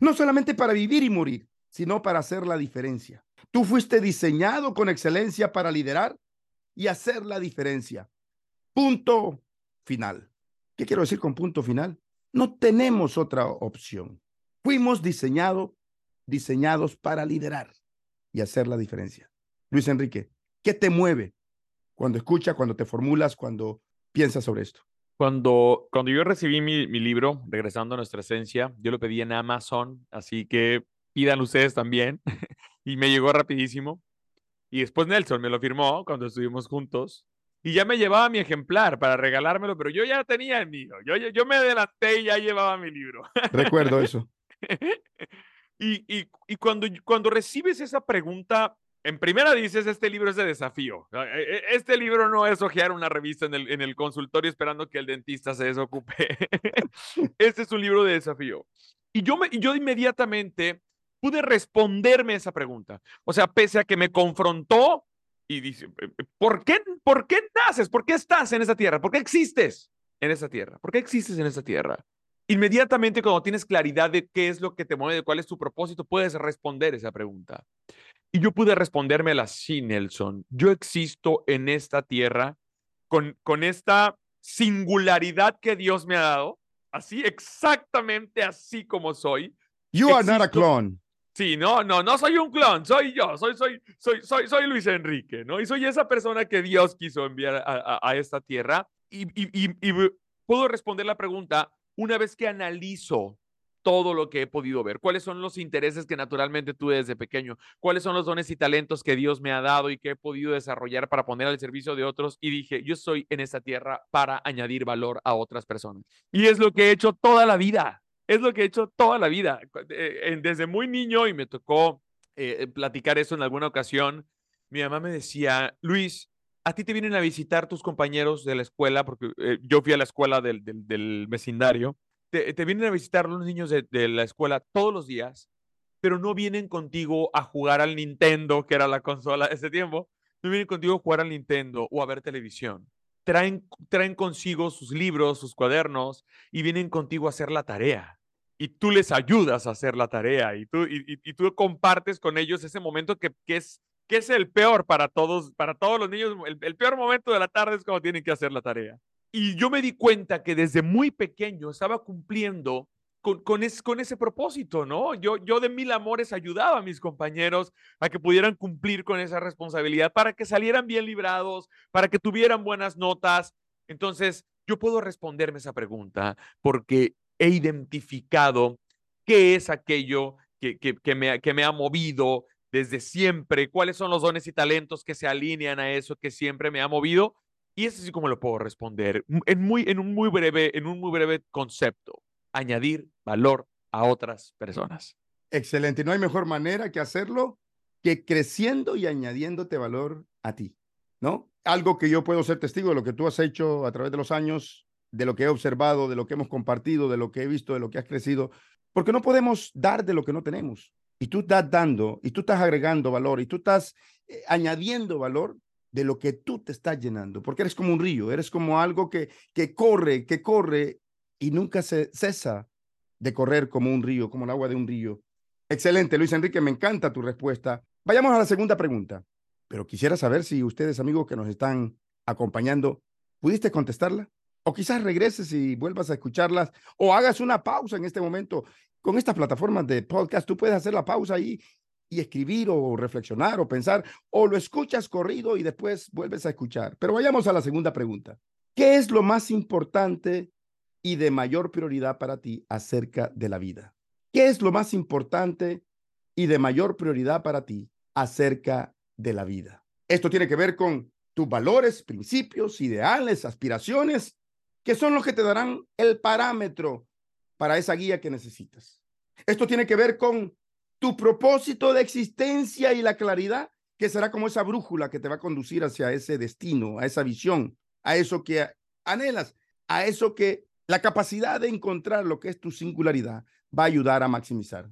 S2: No solamente para vivir y morir, sino para hacer la diferencia. Tú fuiste diseñado con excelencia para liderar y hacer la diferencia. Punto final. ¿Qué quiero decir con punto final? No tenemos otra opción. Fuimos diseñado, diseñados para liderar y hacer la diferencia. Luis Enrique, ¿qué te mueve cuando escuchas, cuando te formulas, cuando piensas sobre esto?
S3: Cuando, cuando yo recibí mi, mi, libro, Regresando a nuestra esencia, yo lo pedí en Amazon, así que pidan ustedes también. y me llegó rapidísimo. Y después Nelson me lo firmó cuando estuvimos juntos. Y ya me llevaba mi ejemplar para regalármelo, pero yo ya tenía el mío. Yo, yo me adelanté y ya llevaba mi libro.
S2: Recuerdo eso.
S3: y, y, y cuando, cuando recibes esa pregunta, en primera dices, este libro es de desafío. E, e, este libro no es ojear una revista en el, en el consultorio esperando que el dentista se desocupe. este es un libro de desafío. Y yo, me, yo inmediatamente pude responderme esa pregunta. O sea, pese a que me confrontó y dice, eh, eh, ¿por qué, ¿por qué naces? ¿Por qué estás en esa tierra? ¿Por qué existes en esa tierra? ¿Por qué existes en esa tierra? Inmediatamente cuando tienes claridad de qué es lo que te mueve, de cuál es tu propósito, puedes responder esa pregunta. Y yo pude respondérmela así, Nelson. Yo existo en esta tierra con, con esta singularidad que Dios me ha dado, así exactamente así como soy.
S2: You are not a clone.
S3: Sí, no, no, no soy un clon, soy yo, soy, soy, soy, soy, soy Luis Enrique, ¿no? Y soy esa persona que Dios quiso enviar a, a, esta tierra. Y, y, y, y puedo responder la pregunta una vez que analizo todo lo que he podido ver, cuáles son los intereses que naturalmente tuve desde pequeño, cuáles son los dones y talentos que Dios me ha dado y que he podido desarrollar para poner al servicio de otros. Y dije, yo estoy en esta tierra para añadir valor a otras personas. Y es lo que he hecho toda la vida, es lo que he hecho toda la vida, eh, desde muy niño y me tocó eh, platicar eso en alguna ocasión. Mi mamá me decía, Luis, a ti te vienen a visitar tus compañeros de la escuela, porque eh, yo fui a la escuela del, vecindario te, vienen a visitar los niños de, la escuela todos los días, pero no vienen contigo a jugar al Nintendo, que era la consola de ese tiempo, no vienen contigo a jugar al Nintendo o a ver televisión. Traen, traen consigo sus libros, sus cuadernos y vienen contigo a hacer la tarea. Y tú les ayudas a hacer la tarea y tú, y, tú compartes con ellos ese momento que, que, es, que es el peor para todos, para todos los niños. El, el peor momento de la tarde es cuando tienen que hacer la tarea. Y yo me di cuenta que desde muy pequeño estaba cumpliendo con, con, con, ese propósito, ¿no? Yo, yo de mil amores ayudaba a mis compañeros a que pudieran cumplir con esa responsabilidad, para que salieran bien librados, para que tuvieran buenas notas. Entonces, yo puedo responderme esa pregunta porque he identificado qué es aquello que, que, que, me, que me ha movido desde siempre, cuáles son los dones y talentos que se alinean a eso que siempre me ha movido. Y eso sí como lo puedo responder en, muy, en, un muy breve, en un muy breve concepto añadir valor a otras personas.
S2: Excelente. No hay mejor manera que hacerlo que creciendo y añadiéndote valor a ti, ¿no? Algo que yo puedo ser testigo de lo que tú has hecho a través de los años, de lo que he observado, de lo que hemos compartido, de lo que he visto, de lo que has crecido, porque no podemos dar de lo que no tenemos. Y tú estás dando, y tú estás agregando valor, y tú estás eh, añadiendo valor de lo que tú te estás llenando, porque eres como un río, eres como algo que, que corre, que corre y nunca se cesa de correr como un río, como el agua de un río. Excelente, Luis Enrique, me encanta tu respuesta. Vayamos a la segunda pregunta, pero quisiera saber si ustedes, amigos que nos están acompañando, pudiste contestarla. O quizás regreses y vuelvas a escucharlas o hagas una pausa en este momento. Con estas plataformas de podcast, tú puedes hacer la pausa ahí y escribir o reflexionar o pensar, o lo escuchas corrido y después vuelves a escuchar. Pero vayamos a la segunda pregunta. ¿Qué es lo más importante y de mayor prioridad para ti acerca de la vida? ¿Qué es lo más importante y de mayor prioridad para ti acerca de la vida? Esto tiene que ver con tus valores, principios, ideales, aspiraciones, que son los que te darán el parámetro para esa guía que necesitas. Esto tiene que ver con tu propósito de existencia y la claridad, que será como esa brújula que te va a conducir hacia ese destino, a esa visión, a eso que anhelas, a eso que la capacidad de encontrar lo que es tu singularidad va a ayudar a maximizar.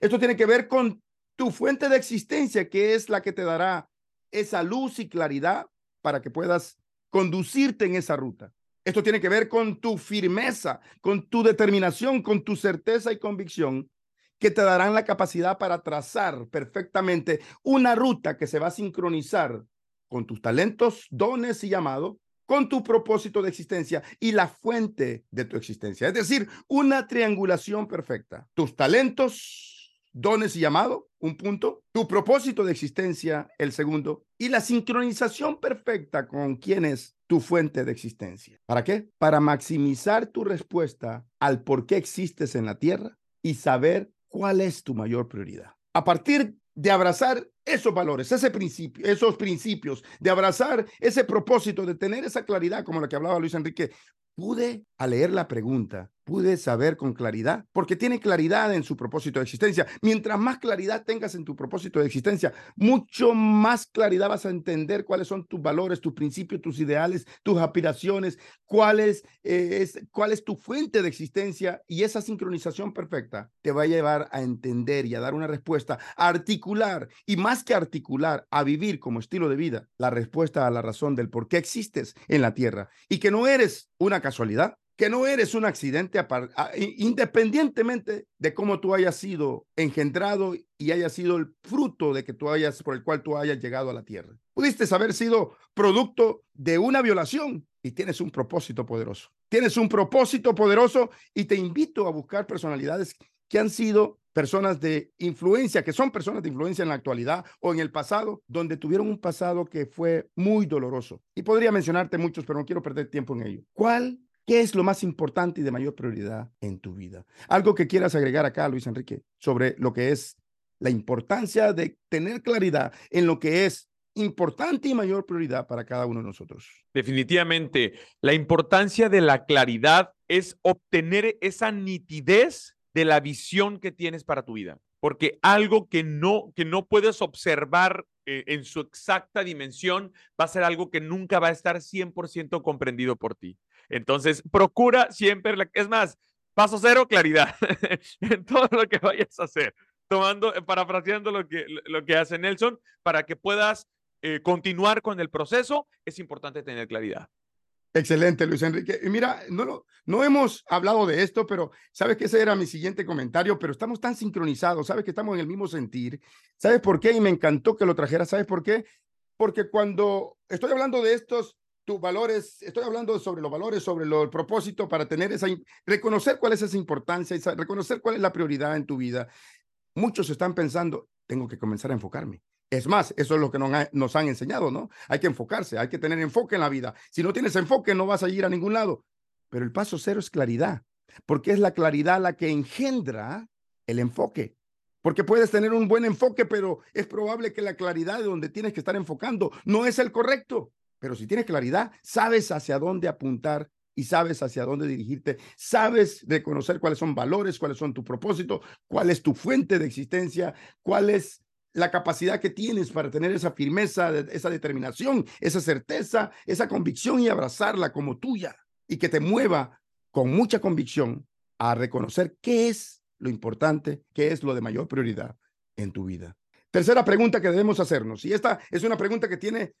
S2: Esto tiene que ver con tu fuente de existencia, que es la que te dará esa luz y claridad para que puedas conducirte en esa ruta. Esto tiene que ver con tu firmeza, con tu determinación, con tu certeza y convicción, que te darán la capacidad para trazar perfectamente una ruta que se va a sincronizar con tus talentos, dones y llamados con tu propósito de existencia y la fuente de tu existencia. Es decir, una triangulación perfecta. Tus talentos, dones y llamado, un punto. Tu propósito de existencia, el segundo. Y la sincronización perfecta con quién es tu fuente de existencia. ¿Para qué? Para maximizar tu respuesta al por qué existes en la tierra y saber cuál es tu mayor prioridad. A partir de abrazar esos valores, ese principio, esos principios, de abrazar ese propósito, de tener esa claridad, como la que hablaba Luis Enrique, pude, al leer la pregunta, pude saber con claridad, porque tiene claridad en su propósito de existencia. Mientras más claridad tengas en tu propósito de existencia, mucho más claridad vas a entender cuáles son tus valores, tus principios, tus ideales, tus aspiraciones, cuál es, eh, es, cuál es tu fuente de existencia y esa sincronización perfecta te va a llevar a entender y a dar una respuesta, a articular y más que articular, a vivir como estilo de vida la respuesta a la razón del por qué existes en la tierra y que no eres una casualidad, que no eres un accidente independientemente de cómo tú hayas sido engendrado y haya sido el fruto de que tú hayas por el cual tú hayas llegado a la tierra. Pudiste haber sido producto de una violación y tienes un propósito poderoso. Tienes un propósito poderoso y te invito a buscar personalidades que han sido personas de influencia, que son personas de influencia en la actualidad o en el pasado, donde tuvieron un pasado que fue muy doloroso. Y podría mencionarte muchos, pero no quiero perder tiempo en ello. ¿Cuál ¿Qué es lo más importante y de mayor prioridad en tu vida? Algo que quieras agregar acá, Luis Enrique, sobre lo que es la importancia de tener claridad en lo que es importante y mayor prioridad para cada uno de nosotros.
S3: Definitivamente, la importancia de la claridad es obtener esa nitidez de la visión que tienes para tu vida, porque algo que no que no puedes observar eh, en su exacta dimensión va a ser algo que nunca va a estar 100% comprendido por ti. Entonces, procura siempre, es más, paso cero, claridad en todo lo que vayas a hacer. Tomando, eh, parafraseando lo que, lo que hace Nelson, para que puedas eh, continuar con el proceso, es importante tener claridad.
S2: Excelente, Luis Enrique. Y mira, no, no hemos hablado de esto, pero sabes que ese era mi siguiente comentario, pero estamos tan sincronizados, sabes que estamos en el mismo sentir. ¿Sabes por qué? Y me encantó que lo trajera. ¿Sabes por qué? Porque cuando estoy hablando de estos tus valores, estoy hablando sobre los valores, sobre lo, el propósito para tener esa, reconocer cuál es esa importancia, esa, reconocer cuál es la prioridad en tu vida. Muchos están pensando, tengo que comenzar a enfocarme. Es más, eso es lo que nos, nos han enseñado, ¿no? Hay que enfocarse, hay que tener enfoque en la vida. Si no tienes enfoque, no vas a ir a ningún lado. Pero el paso cero es claridad, porque es la claridad la que engendra el enfoque. Porque puedes tener un buen enfoque, pero es probable que la claridad de donde tienes que estar enfocando no es el correcto. Pero si tienes claridad, sabes hacia dónde apuntar y sabes hacia dónde dirigirte, sabes reconocer cuáles son valores, cuáles son tu propósito, cuál es tu fuente de existencia, cuál es la capacidad que tienes para tener esa firmeza, esa determinación, esa certeza, esa convicción y abrazarla como tuya y que te mueva con mucha convicción a reconocer qué es lo importante, qué es lo de mayor prioridad en tu vida. Tercera pregunta que debemos hacernos, y esta es una pregunta que tiene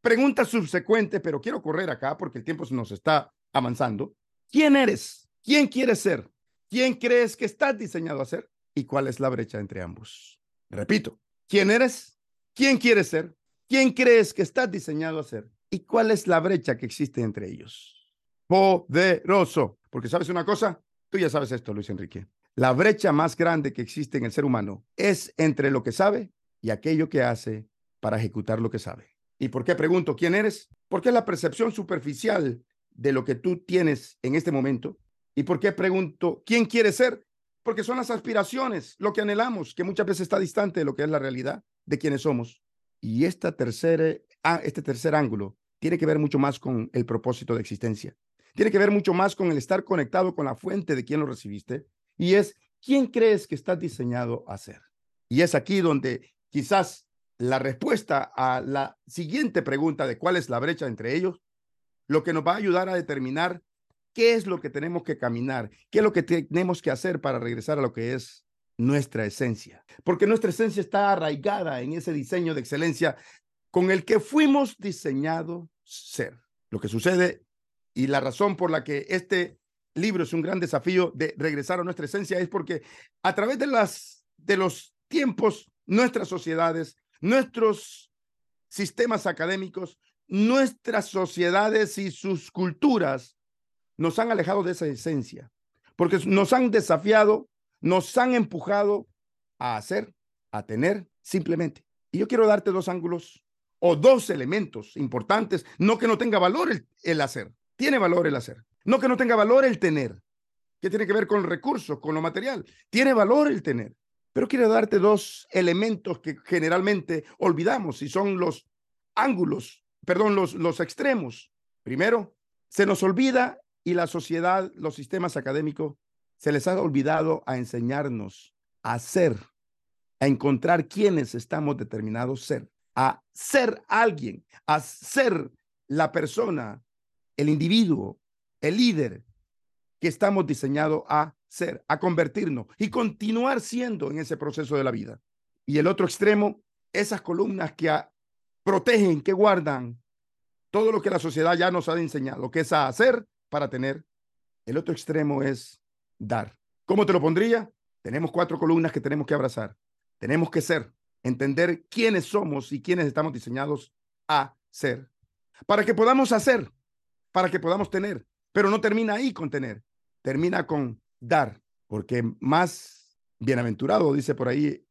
S2: preguntas subsecuentes, pero quiero correr acá porque el tiempo se nos está avanzando. ¿Quién eres? ¿Quién quieres ser? ¿Quién crees que estás diseñado a ser? ¿Y cuál es la brecha entre ambos? Repito, ¿quién eres? ¿Quién quieres ser? ¿Quién crees que estás diseñado a ser? ¿Y cuál es la brecha que existe entre ellos? Poderoso. Porque sabes una cosa, tú ya sabes esto, Luis Enrique. La brecha más grande que existe en el ser humano es entre lo que sabe y aquello que hace para ejecutar lo que sabe. ¿Y por qué pregunto quién eres? Porque la percepción superficial de lo que tú tienes en este momento. ¿Y por qué pregunto quién quieres ser? Porque son las aspiraciones, lo que anhelamos, que muchas veces está distante de lo que es la realidad de quienes somos. Y esta tercera, ah, este tercer ángulo tiene que ver mucho más con el propósito de existencia. Tiene que ver mucho más con el estar conectado con la fuente de quien lo recibiste y es quién crees que estás diseñado a ser. Y es aquí donde quizás la respuesta a la siguiente pregunta de cuál es la brecha entre ellos, lo que nos va a ayudar a determinar qué es lo que tenemos que caminar, qué es lo que tenemos que hacer para regresar a lo que es nuestra esencia. Porque nuestra esencia está arraigada en ese diseño de excelencia con el que fuimos diseñados ser. Lo que sucede y la razón por la que este libro es un gran desafío de regresar a nuestra esencia es porque a través de las de los tiempos nuestras sociedades nuestros sistemas académicos, nuestras sociedades y sus culturas nos han alejado de esa esencia, porque nos han desafiado, nos han empujado a hacer, a tener, simplemente. Y yo quiero darte dos ángulos o dos elementos importantes, no que no tenga valor el, el hacer, tiene valor el hacer, no que no tenga valor el tener, que tiene que ver con recursos, con lo material, tiene valor el tener. Pero quiero darte dos elementos que generalmente olvidamos y son los ángulos, perdón, los, los extremos. Primero, se nos olvida y la sociedad, los sistemas académicos, se les ha olvidado a enseñarnos a ser, a encontrar quiénes estamos determinados ser, a ser alguien, a ser la persona, el individuo, el líder que estamos diseñados a ser, a convertirnos y continuar siendo en ese proceso de la vida. Y el otro extremo, esas columnas que protegen, que guardan todo lo que la sociedad ya nos ha enseñado, que es a hacer para tener. El otro extremo es dar. ¿Cómo te lo pondría? Tenemos cuatro columnas que tenemos que abrazar. Tenemos que ser, entender quiénes somos y quiénes estamos diseñados a ser. Para que podamos hacer, para que podamos tener. Pero no termina ahí con tener. Termina con dar, porque más bienaventurado, dice por ahí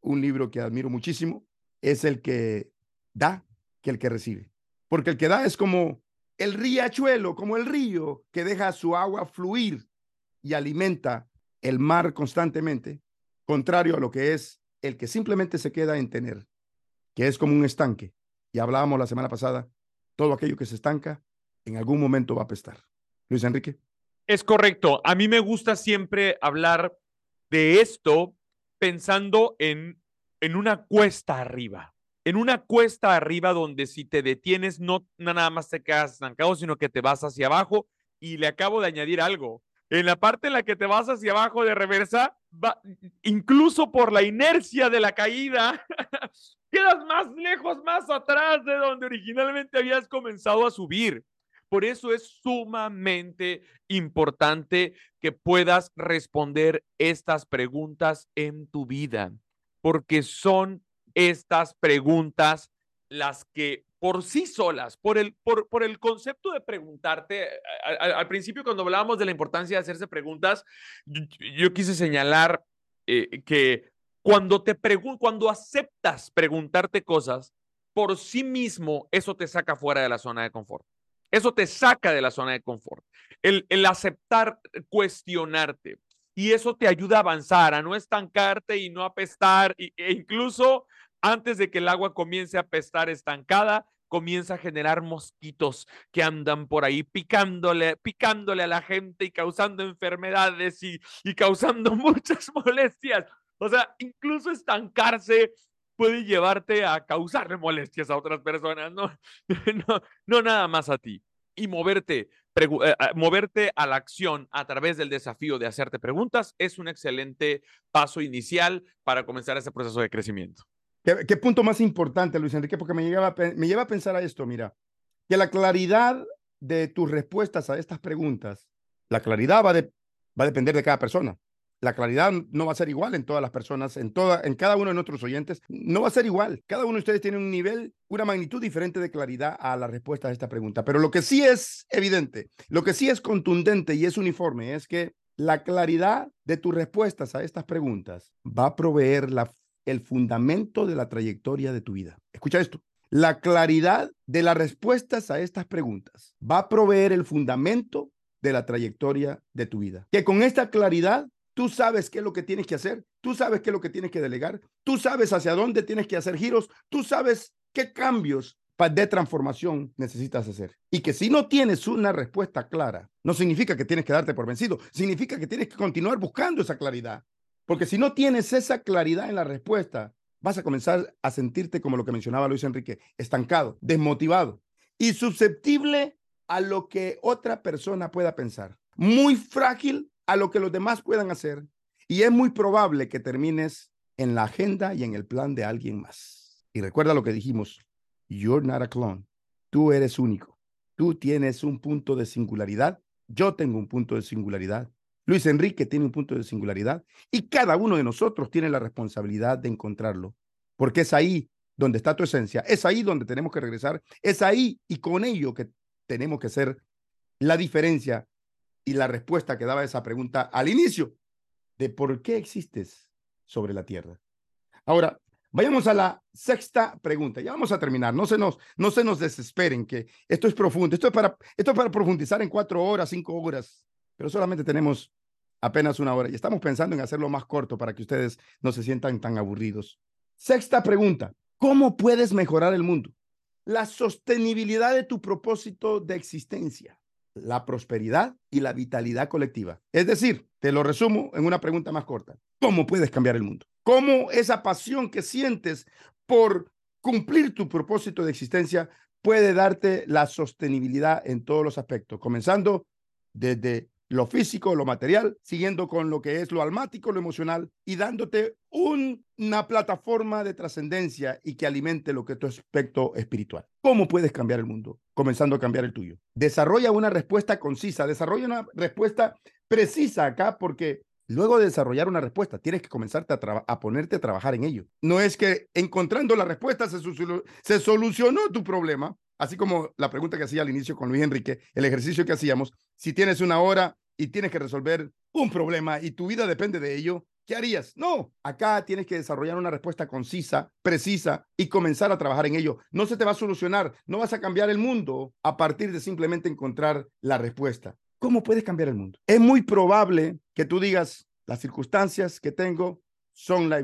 S2: un libro que admiro muchísimo, es el que da que el que recibe. Porque el que da es como el riachuelo, como el río que deja su agua fluir y alimenta el mar constantemente, contrario a lo que es el que simplemente se queda en tener, que es como un estanque. Y hablábamos la semana pasada, todo aquello que se estanca en algún momento va a apestar. Luis Enrique.
S3: Es correcto. A mí me gusta siempre hablar de esto pensando en, en una cuesta arriba. En una cuesta arriba donde si te detienes no nada más te quedas estancado, sino que te vas hacia abajo. Y le acabo de añadir algo. En la parte en la que te vas hacia abajo de reversa, incluso por la inercia de la caída, quedas más lejos, más atrás de donde originalmente habías comenzado a subir. Por eso es sumamente importante que puedas responder estas preguntas en tu vida, porque son estas preguntas las que por sí solas, por el, por, por el concepto de preguntarte. Al, principio, cuando hablábamos de la importancia de hacerse preguntas, yo, quise señalar eh, que cuando te cuando aceptas preguntarte cosas, por sí mismo, eso te saca fuera de la zona de confort. Eso te saca de la zona de confort. El, aceptar cuestionarte. Y eso te ayuda a avanzar, a no estancarte y no apestar. E incluso antes de que el agua comience a apestar estancada, comienza a generar mosquitos que andan por ahí picándole, picándole a la gente y causando enfermedades y, y causando muchas molestias. O sea, incluso estancarse puede llevarte a causarle molestias a otras personas, no, no, nada más a ti. Y moverte, eh, moverte a la acción a través del desafío de hacerte preguntas es un excelente paso inicial para comenzar ese proceso de crecimiento.
S2: ¿Qué, punto más importante, Luis Enrique? Porque me, lleva, me lleva a pensar a esto, mira, que la claridad de tus respuestas a estas preguntas, la claridad va, de, va a depender de cada persona la claridad no va a ser igual en todas las personas, en, toda, en cada uno de nuestros oyentes, no va a ser igual. Cada uno de ustedes tiene un nivel, una magnitud diferente de claridad a la respuesta a esta pregunta. Pero lo que sí es evidente, lo que sí es contundente y es uniforme es que la claridad de tus respuestas a estas preguntas va a proveer el fundamento de la trayectoria de tu vida. Escucha esto. La claridad de las respuestas a estas preguntas va a proveer el fundamento de la trayectoria de tu vida. Que con esta claridad Tú sabes qué es lo que tienes que hacer, tú sabes qué es lo que tienes que delegar, tú sabes hacia dónde tienes que hacer giros, tú sabes qué cambios de transformación necesitas hacer. Y que si no tienes una respuesta clara, no significa que tienes que darte por vencido, significa que tienes que continuar buscando esa claridad. Porque si no tienes esa claridad en la respuesta, vas a comenzar a sentirte como lo que mencionaba Luis Enrique, estancado, desmotivado y susceptible a lo que otra persona pueda pensar. Muy frágil a lo que los demás puedan hacer y es muy probable que termines en la agenda y en el plan de alguien más. Y recuerda lo que dijimos, you're not a clone, tú eres único, tú tienes un punto de singularidad, yo tengo un punto de singularidad, Luis Enrique tiene un punto de singularidad. Y cada uno de nosotros tiene la responsabilidad de encontrarlo, porque es ahí donde está tu esencia, es ahí donde tenemos que regresar, es ahí y con ello que tenemos que ser la diferencia y la respuesta que daba esa pregunta al inicio de por qué existes sobre la tierra. Ahora, vayamos a la sexta pregunta. Ya vamos a terminar. No se nos, no se nos desesperen que esto es profundo. Esto es para, esto es para profundizar en cuatro horas, cinco horas, pero solamente tenemos apenas una hora y estamos pensando en hacerlo más corto para que ustedes no se sientan tan aburridos. Sexta pregunta. ¿Cómo puedes mejorar el mundo? La sostenibilidad de tu propósito de existencia la prosperidad y la vitalidad colectiva. Es decir, te lo resumo en una pregunta más corta. ¿Cómo puedes cambiar el mundo? ¿Cómo esa pasión que sientes por cumplir tu propósito de existencia puede darte la sostenibilidad en todos los aspectos, comenzando desde lo físico, lo material, siguiendo con lo que es lo almático, lo emocional y dándote una plataforma de trascendencia y que alimente lo que es tu aspecto espiritual. ¿Cómo puedes cambiar el mundo? Comenzando a cambiar el tuyo. Desarrolla una respuesta concisa, desarrolla una respuesta precisa acá porque Luego de desarrollar una respuesta, tienes que comenzarte a, ponerte a trabajar en ello. No es que encontrando la respuesta se, se, solucionó tu problema, así como la pregunta que hacía al inicio con Luis Enrique, el ejercicio que hacíamos. Si tienes una hora y tienes que resolver un problema y tu vida depende de ello, ¿qué harías? No, acá tienes que desarrollar una respuesta concisa, precisa y comenzar a trabajar en ello. No se te va a solucionar, no vas a cambiar el mundo a partir de simplemente encontrar la respuesta. ¿Cómo puedes cambiar el mundo? Es muy probable que tú digas, las circunstancias que tengo son la,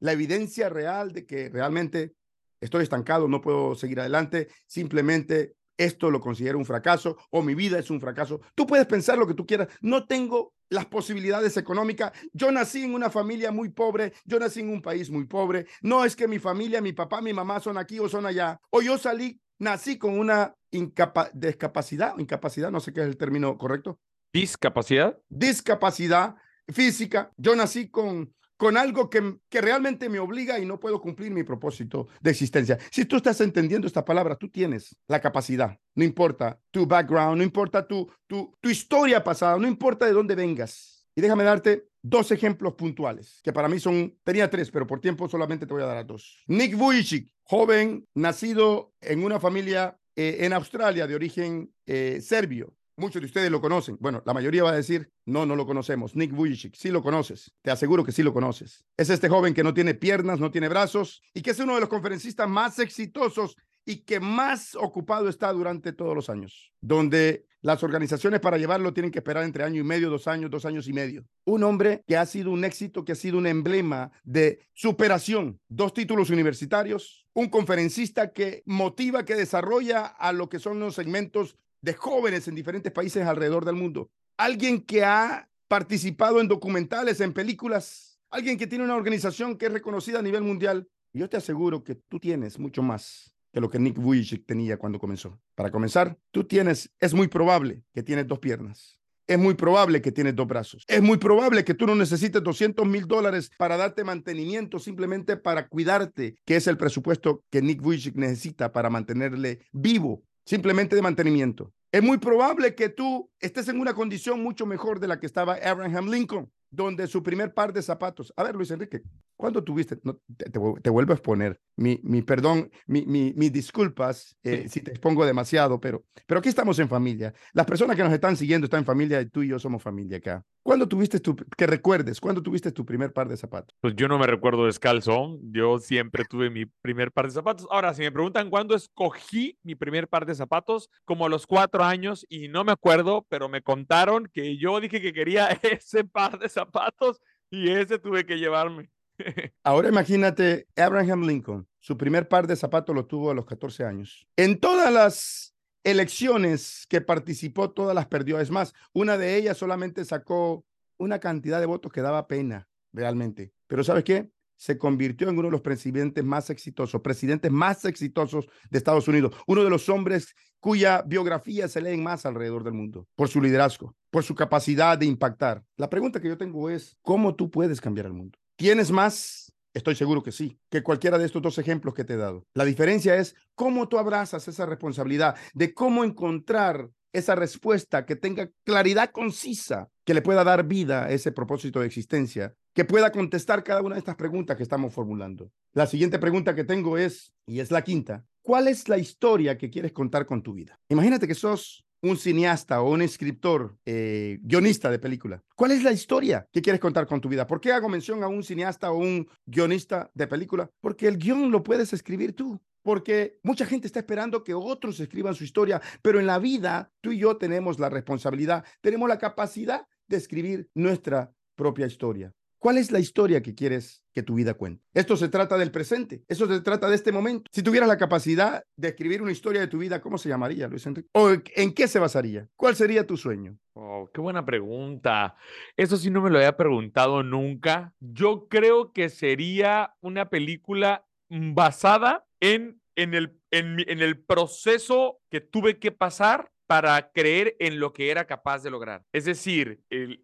S2: la evidencia real de que realmente estoy estancado, no puedo seguir adelante, simplemente esto lo considero un fracaso o mi vida es un fracaso. Tú puedes pensar lo que tú quieras. No tengo las posibilidades económicas. Yo nací en una familia muy pobre, yo nací en un país muy pobre. No es que mi familia, mi papá, mi mamá son aquí o son allá. O yo salí, nací con una discapacidad, incapacidad, no sé qué es el término correcto.
S3: Discapacidad.
S2: Discapacidad física. Yo nací con con algo que, que realmente me obliga y no puedo cumplir mi propósito de existencia. Si tú estás entendiendo esta palabra, tú tienes la capacidad, no importa tu background, no importa tu, tu, tu historia pasada, no importa de dónde vengas. Y déjame darte dos ejemplos puntuales, que para mí son, tenía tres, pero por tiempo solamente te voy a dar a dos. Nick Vujicic, joven, nacido en una familia eh, en Australia de origen eh, serbio. Muchos de ustedes lo conocen. Bueno, la mayoría va a decir, no, no lo conocemos. Nick Vujicic, sí lo conoces. Te aseguro que sí lo conoces. Es este joven que no tiene piernas, no tiene brazos y que es uno de los conferencistas más exitosos y que más ocupado está durante todos los años, donde las organizaciones para llevarlo tienen que esperar entre año y medio, dos años, dos años y medio. Un hombre que ha sido un éxito, que ha sido un emblema de superación, dos títulos universitarios, un conferencista que motiva, que desarrolla a lo que son los segmentos de jóvenes en diferentes países alrededor del mundo. Alguien que ha participado en documentales, en películas, alguien que tiene una organización que es reconocida a nivel mundial. yo te aseguro que tú tienes mucho más que lo que Nick Vujicic tenía cuando comenzó. Para comenzar, tú tienes, es muy probable que tienes dos piernas. Es muy probable que tienes dos brazos. Es muy probable que tú no necesites 200 mil dólares para darte mantenimiento, simplemente para cuidarte, que es el presupuesto que Nick Vujicic necesita para mantenerle vivo, simplemente de mantenimiento. Es muy probable que tú estés en una condición mucho mejor de la que estaba Abraham Lincoln donde su primer par de zapatos. A ver, Luis Enrique, ¿cuándo tuviste? No, te, vuelvo a exponer. Mi, mi perdón, mi, mi, mis disculpas eh, si te expongo demasiado, pero, pero aquí estamos en familia. Las personas que nos están siguiendo están en familia y tú y yo somos familia acá. ¿Cuándo tuviste tu, que recuerdes, cuándo tuviste tu primer par de zapatos?
S3: Pues yo no me recuerdo descalzo. Yo siempre tuve mi primer par de zapatos. Ahora, si me preguntan cuándo escogí mi primer par de zapatos, como a los cuatro años, y no me acuerdo, pero me contaron que yo dije que quería ese par de zapatos y ese tuve que llevarme.
S2: Ahora imagínate Abraham Lincoln. Su primer par de zapatos lo tuvo a los 14 años. En todas las elecciones que participó, todas las perdió. Es más, una de ellas solamente sacó una cantidad de votos que daba pena, realmente. Pero ¿sabes qué? Se convirtió en uno de los presidentes más exitosos, presidentes más exitosos de Estados Unidos, uno de los hombres cuya biografía se leen más alrededor del mundo, por su liderazgo, por su capacidad de impactar. La pregunta que yo tengo es, ¿cómo tú puedes cambiar el mundo? ¿Tienes más Estoy seguro que sí, que cualquiera de estos dos ejemplos que te he dado. La diferencia es cómo tú abrazas esa responsabilidad de cómo encontrar esa respuesta que tenga claridad concisa, que le pueda dar vida a ese propósito de existencia, que pueda contestar cada una de estas preguntas que estamos formulando. La siguiente pregunta que tengo es, y es la quinta, ¿cuál es la historia que quieres contar con tu vida? Imagínate que sos un cineasta o un escritor, eh, guionista de película. ¿Cuál es la historia que quieres contar con tu vida? ¿Por qué hago mención a un cineasta o un guionista de película? Porque el guion lo puedes escribir tú. Porque mucha gente está esperando que otros escriban su historia, pero en la vida tú y yo tenemos la responsabilidad, tenemos la capacidad de escribir nuestra propia historia. ¿Cuál es la historia que quieres que tu vida cuente? Esto se trata del presente, eso se trata de este momento. Si tuvieras la capacidad de escribir una historia de tu vida, ¿cómo se llamaría, Luis Enrique? ¿O en qué se basaría? ¿Cuál sería tu sueño?
S3: Oh, qué buena pregunta. Eso sí no me lo había preguntado nunca. Yo creo que sería una película basada en, en, el, en, en el proceso que tuve que pasar para creer en lo que era capaz de lograr. Es decir, eh,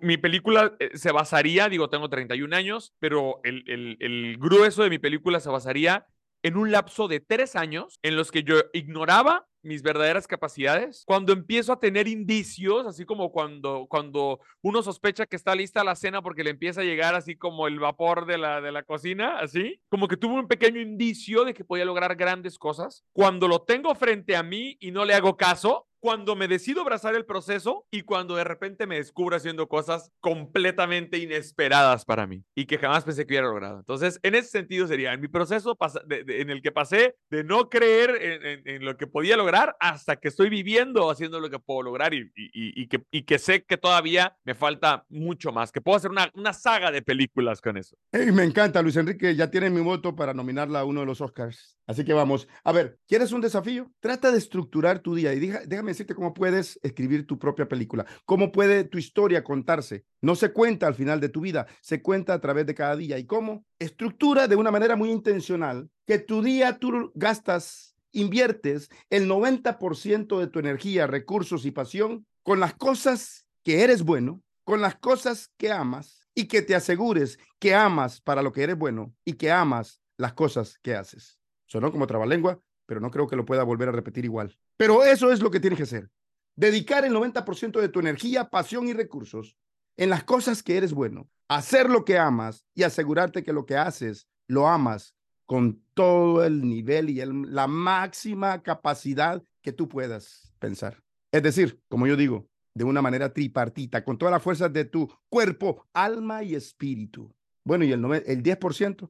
S3: mi película eh, se basaría, digo, tengo 31 años, pero el grueso de mi película se basaría en un lapso de tres años en los que yo ignoraba mis verdaderas capacidades, cuando empiezo a tener indicios, así como cuando, cuando uno sospecha que está lista la cena porque le empieza a llegar así como el vapor de la, de la cocina, así, como que tuvo un pequeño indicio de que podía lograr grandes cosas, cuando lo tengo frente a mí y no le hago caso, cuando me decido abrazar el proceso y cuando de repente me descubro haciendo cosas completamente inesperadas para mí y que jamás pensé que hubiera logrado. Entonces, en ese sentido sería en mi proceso en el que pasé de no creer en, lo que podía lograr hasta que estoy viviendo haciendo lo que puedo lograr y, y, que, y que sé que todavía me falta mucho más, que puedo hacer una, una saga de películas con eso.
S2: me encanta, Luis Enrique, ya tiene mi voto para nominarla a uno de los Oscars. Así que vamos, a ver, ¿quieres un desafío? Trata de estructurar tu día y déjame decirte cómo puedes escribir tu propia película, cómo puede tu historia contarse. No se cuenta al final de tu vida, se cuenta a través de cada día. ¿Y cómo? Estructura de una manera muy intencional que tu día tú gastas, inviertes el 90% de tu energía, recursos y pasión con las cosas que eres bueno, con las cosas que amas y que te asegures que amas para lo que eres bueno y que amas las cosas que haces. Sonó como trabalengua, pero no creo que lo pueda volver a repetir igual. Pero eso es lo que tienes que hacer. Dedicar el 90% de tu energía, pasión y recursos en las cosas que eres bueno, hacer lo que amas y asegurarte que lo que haces lo amas con todo el nivel y la máxima capacidad que tú puedas pensar. Es decir, como yo digo, de una manera tripartita, con todas las fuerzas de tu cuerpo, alma y espíritu. Bueno, y el, el 10%,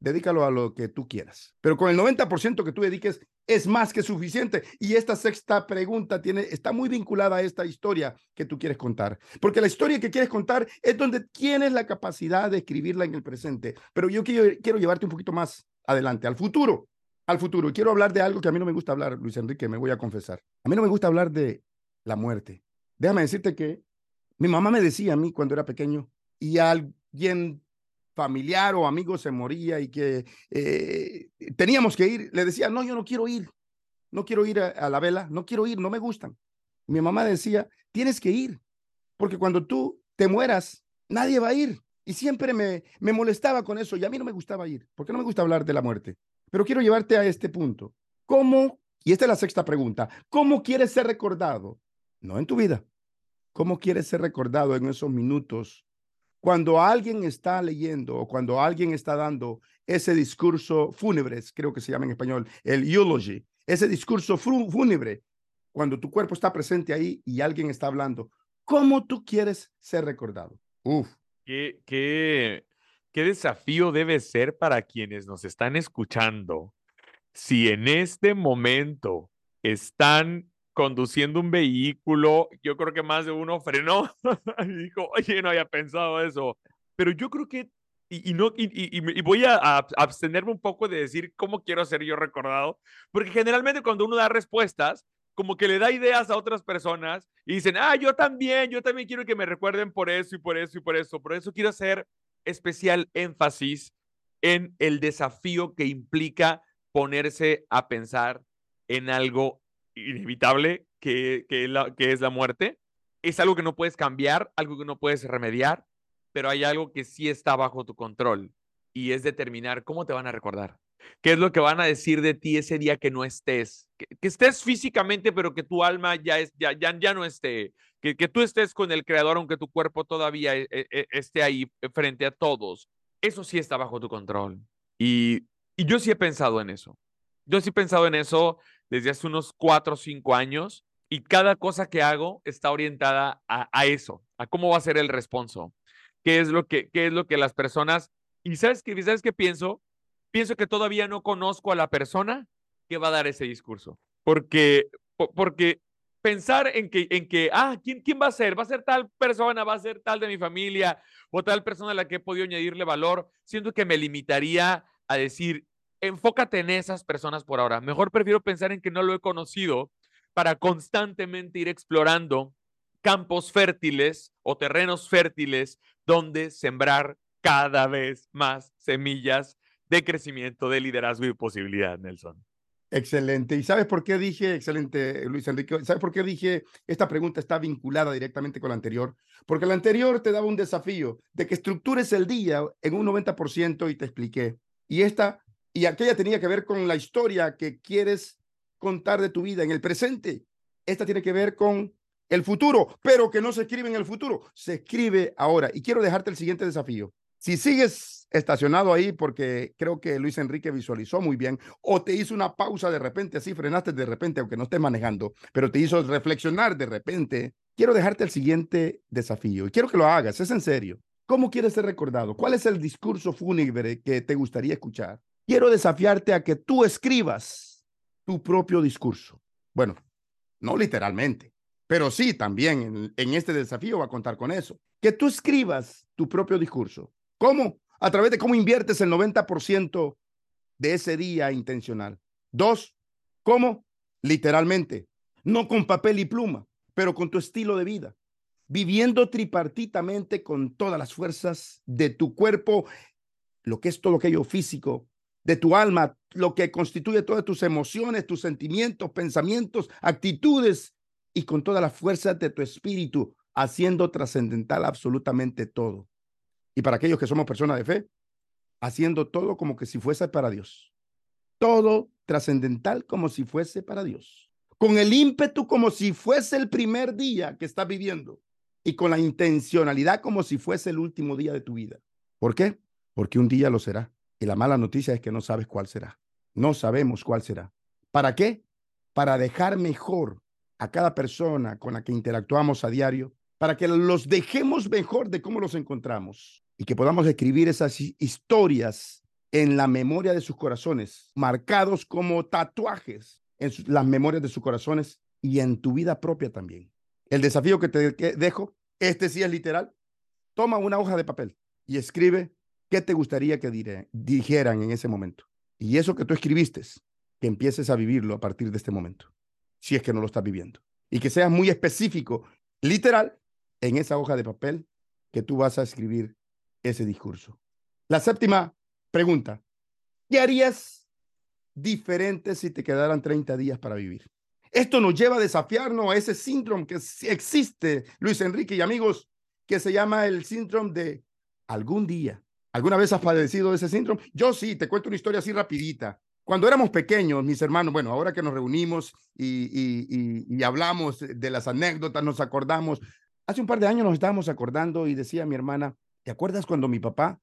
S2: dedícalo a lo que tú quieras. Pero con el 90% que tú dediques es más que suficiente. Y esta sexta pregunta tiene, está muy vinculada a esta historia que tú quieres contar. Porque la historia que quieres contar es donde tienes la capacidad de escribirla en el presente. Pero yo quiero, quiero llevarte un poquito más adelante, al futuro. Al futuro. Y quiero hablar de algo que a mí no me gusta hablar, Luis Enrique, me voy a confesar. A mí no me gusta hablar de la muerte. Déjame decirte que mi mamá me decía a mí cuando era pequeño y alguien familiar o amigo se moría y que eh, teníamos que ir, le decía, no, yo no quiero ir, no quiero ir a, la vela, no quiero ir, no me gustan. Mi mamá decía, tienes que ir, porque cuando tú te mueras, nadie va a ir. Y siempre me, me molestaba con eso y a mí no me gustaba ir, porque no me gusta hablar de la muerte. Pero quiero llevarte a este punto. ¿Cómo, y esta es la sexta pregunta, cómo quieres ser recordado? No en tu vida. ¿Cómo quieres ser recordado en esos minutos cuando alguien está leyendo o cuando alguien está dando ese discurso fúnebre, creo que se llama en español, el eulogy, ese discurso fúnebre, cuando tu cuerpo está presente ahí y alguien está hablando, ¿cómo tú quieres ser recordado?
S3: Uf. ¿Qué, qué, qué desafío debe ser para quienes nos están escuchando si en este momento están conduciendo un vehículo, yo creo que más de uno frenó y dijo, oye, no había pensado eso. Pero yo creo que, y, no, y, voy a, abstenerme un poco de decir cómo quiero ser yo recordado, porque generalmente cuando uno da respuestas, como que le da ideas a otras personas y dicen, ah, yo también, yo también quiero que me recuerden por eso y por eso y por eso. Por eso quiero hacer especial énfasis en el desafío que implica ponerse a pensar en algo inevitable que, que, la, que es la muerte. Es algo que no puedes cambiar, algo que no puedes remediar, pero hay algo que sí está bajo tu control y es determinar cómo te van a recordar. ¿Qué es lo que van a decir de ti ese día que no estés? Que, estés físicamente, pero que tu alma ya, es, ya, ya, ya no esté. Que, que, tú estés con el Creador, aunque tu cuerpo todavía e, e, e, esté ahí frente a todos. Eso sí está bajo tu control. Y, y yo sí he pensado en eso. Yo sí he pensado en eso desde hace unos cuatro o cinco años y cada cosa que hago está orientada a, eso, a cómo va a ser el responso, qué es lo que, qué es lo que las personas, y sabes qué, sabes qué pienso, pienso que todavía no conozco a la persona que va a dar ese discurso, porque, porque pensar en que, en que, ah, ¿quién, ¿quién va a ser? ¿Va a ser tal persona? ¿Va a ser tal de mi familia? ¿O tal persona a la que he podido añadirle valor? Siento que me limitaría a decir, enfócate en esas personas por ahora. Mejor prefiero pensar en que no lo he conocido para constantemente ir explorando campos fértiles o terrenos fértiles donde sembrar cada vez más semillas de crecimiento, de liderazgo y posibilidad, Nelson.
S2: Excelente. ¿Y sabes por qué dije, excelente, Luis Enrique? ¿Sabes por qué dije esta pregunta está vinculada directamente con la anterior? Porque la anterior te daba un desafío de que estructures el día en un 90% y te expliqué. Y esta y aquella tenía que ver con la historia que quieres contar de tu vida en el presente. Esta tiene que ver con el futuro, pero que no se escribe en el futuro, se escribe ahora. Y quiero dejarte el siguiente desafío. Si sigues estacionado ahí porque creo que Luis Enrique visualizó muy bien o te hizo una pausa de repente, así frenaste de repente, aunque no estés manejando, pero te hizo reflexionar de repente, quiero dejarte el siguiente desafío y quiero que lo hagas, es en serio. ¿Cómo quieres ser recordado? ¿Cuál es el discurso fúnebre que te gustaría escuchar? Quiero desafiarte a que tú escribas tu propio discurso. Bueno, no literalmente, pero sí también en, este desafío va a contar con eso. Que tú escribas tu propio discurso. ¿Cómo? A través de cómo inviertes el 90% de ese día intencional. Dos, ¿cómo? Literalmente, no con papel y pluma, pero con tu estilo de vida, viviendo tripartitamente con todas las fuerzas de tu cuerpo, lo que es todo aquello físico, de tu alma, lo que constituye todas tus emociones, tus sentimientos, pensamientos, actitudes y con toda la fuerza de tu espíritu, haciendo trascendental absolutamente todo. Y para aquellos que somos personas de fe, haciendo todo como que si fuese para Dios. Todo trascendental como si fuese para Dios. Con el ímpetu como si fuese el primer día que estás viviendo. y con la intencionalidad como si fuese el último día de tu vida. ¿Por qué? Porque un día lo será. Y la mala noticia es que no sabes cuál será. No sabemos cuál será. ¿Para qué? Para dejar mejor a cada persona con la que interactuamos a diario, para que los dejemos mejor de cómo los encontramos y que podamos escribir esas historias en la memoria de sus corazones, marcados como tatuajes en las memorias de sus corazones y en tu vida propia también. El desafío que te dejo, este sí es literal, toma una hoja de papel y escribe qué te gustaría que dijeran en ese momento. Y eso que tú escribiste, que empieces a vivirlo a partir de este momento, si es que no lo estás viviendo. Y que seas muy específico, literal, en esa hoja de papel que tú vas a escribir ese discurso. La séptima pregunta, ¿qué harías diferente si te quedaran 30 días para vivir? Esto nos lleva a desafiarnos a ese síndrome que existe, Luis Enrique y amigos, que se llama el síndrome de algún día. ¿Alguna vez has padecido de ese síndrome? Yo sí, te cuento una historia así rapidita. Cuando éramos pequeños, mis hermanos, bueno, ahora que nos reunimos y, y, y, hablamos de las anécdotas, nos acordamos. Hace un par de años nos estábamos acordando y decía mi hermana, ¿te acuerdas cuando mi papá,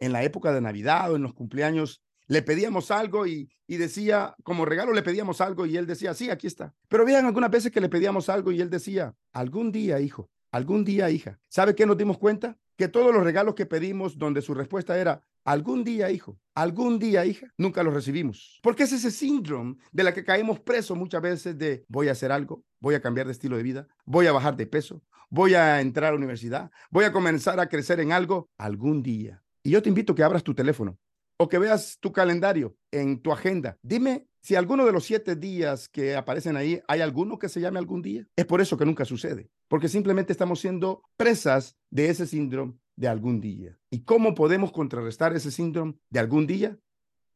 S2: en la época de Navidad o en los cumpleaños, le pedíamos algo y, y, decía, como regalo le pedíamos algo y él decía, sí, aquí está. Pero habían algunas veces que le pedíamos algo y él decía, algún día, hijo, algún día, hija. ¿Sabe qué nos dimos cuenta? Que todos los regalos que pedimos, donde su respuesta era, algún día, hijo, algún día, hija, nunca los recibimos. Porque es ese síndrome de la que caemos presos muchas veces de, voy a hacer algo, voy a cambiar de estilo de vida, voy a bajar de peso, voy a entrar a la universidad, voy a comenzar a crecer en algo, algún día. Y yo te invito a que abras tu teléfono o que veas tu calendario en tu agenda. Dime si alguno de los siete días que aparecen ahí, hay alguno que se llame algún día. Es por eso que nunca sucede, porque simplemente estamos siendo presas de ese síndrome de algún día. ¿Y cómo podemos contrarrestar ese síndrome de algún día?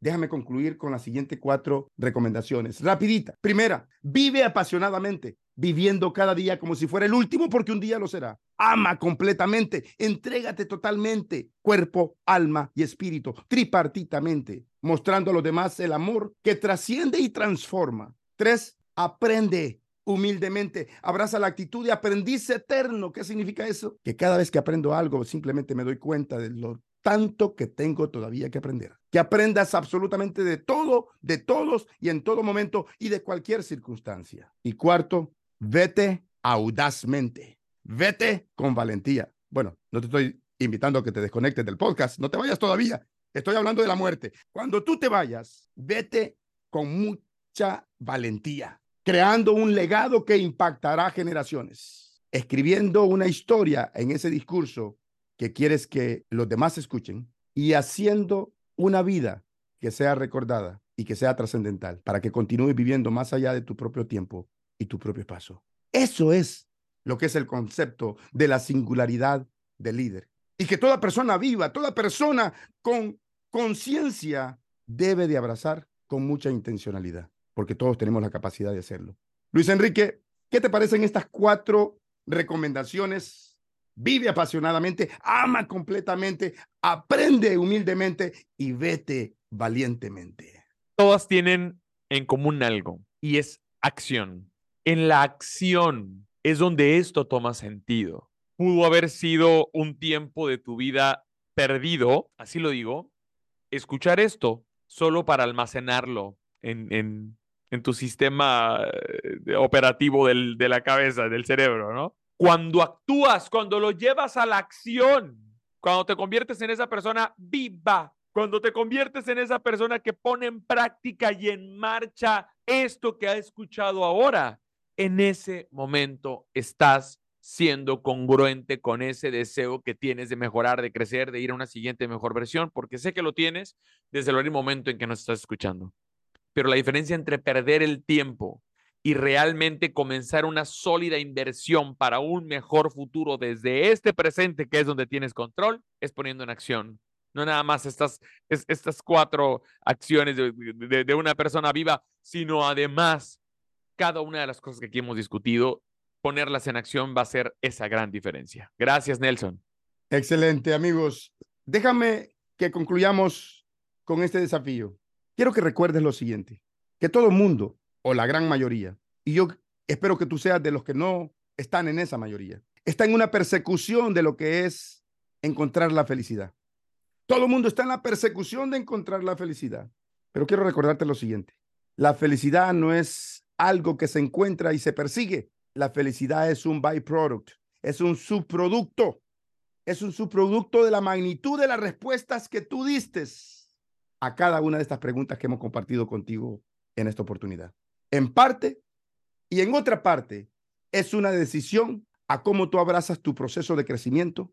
S2: Déjame concluir con las siguientes cuatro recomendaciones. Rapidita. Primera, vive apasionadamente, viviendo cada día como si fuera el último porque un día lo será. Ama completamente, entrégate totalmente, cuerpo, alma y espíritu, tripartitamente, mostrando a los demás el amor que trasciende y transforma. Tres, aprende humildemente, abraza la actitud de aprendiz eterno. ¿Qué significa eso? Que cada vez que aprendo algo, simplemente me doy cuenta de lo tanto que tengo todavía que aprender. Que aprendas absolutamente de todo, de todos y en todo momento y de cualquier circunstancia. Y cuarto, vete audazmente. Vete con valentía. Bueno, no te estoy invitando a que te desconectes del podcast, no te vayas todavía. Estoy hablando de la muerte. Cuando tú te vayas, vete con mucha valentía, creando un legado que impactará generaciones, escribiendo una historia en ese discurso que quieres que los demás escuchen y haciendo una vida que sea recordada y que sea trascendental para que continúes viviendo más allá de tu propio tiempo y tu propio paso. Eso es lo que es el concepto de la singularidad del líder. Y que toda persona viva, toda persona con conciencia debe de abrazar con mucha intencionalidad, porque todos tenemos la capacidad de hacerlo. Luis Enrique, ¿qué te parecen estas cuatro recomendaciones vive apasionadamente, ama completamente, aprende humildemente y vete valientemente.
S3: Todas tienen en común algo y es acción. En la acción es donde esto toma sentido. Pudo haber sido un tiempo de tu vida perdido, así lo digo, escuchar esto solo para almacenarlo en, en, tu sistema eh, operativo del, de la cabeza, del cerebro, ¿no? Cuando actúas, cuando lo llevas a la acción, cuando te conviertes en esa persona viva, cuando te conviertes en esa persona que pone en práctica y en marcha esto que ha escuchado ahora, en ese momento estás siendo congruente con ese deseo que tienes de mejorar, de crecer, de ir a una siguiente mejor versión, porque sé que lo tienes desde el momento en que nos estás escuchando. Pero la diferencia entre perder el tiempo y realmente comenzar una sólida inversión para un mejor futuro desde este presente, que es donde tienes control, es poniendo en acción. No nada más estas, estas cuatro acciones de, de una persona viva, sino además cada una de las cosas que aquí hemos discutido, ponerlas en acción va a ser esa gran diferencia. Gracias, Nelson.
S2: Excelente, amigos. Déjame que concluyamos con este desafío. Quiero que recuerdes lo siguiente, que todo el mundo o la gran mayoría, y yo espero que tú seas de los que no están en esa mayoría, está en una persecución de lo que es encontrar la felicidad. Todo el mundo está en la persecución de encontrar la felicidad. Pero quiero recordarte lo siguiente. La felicidad no es algo que se encuentra y se persigue. La felicidad es un byproduct, es un subproducto. Es un subproducto de la magnitud de las respuestas que tú diste a cada una de estas preguntas que hemos compartido contigo en esta oportunidad. En parte y en otra parte, es una decisión a cómo tú abrazas tu proceso de crecimiento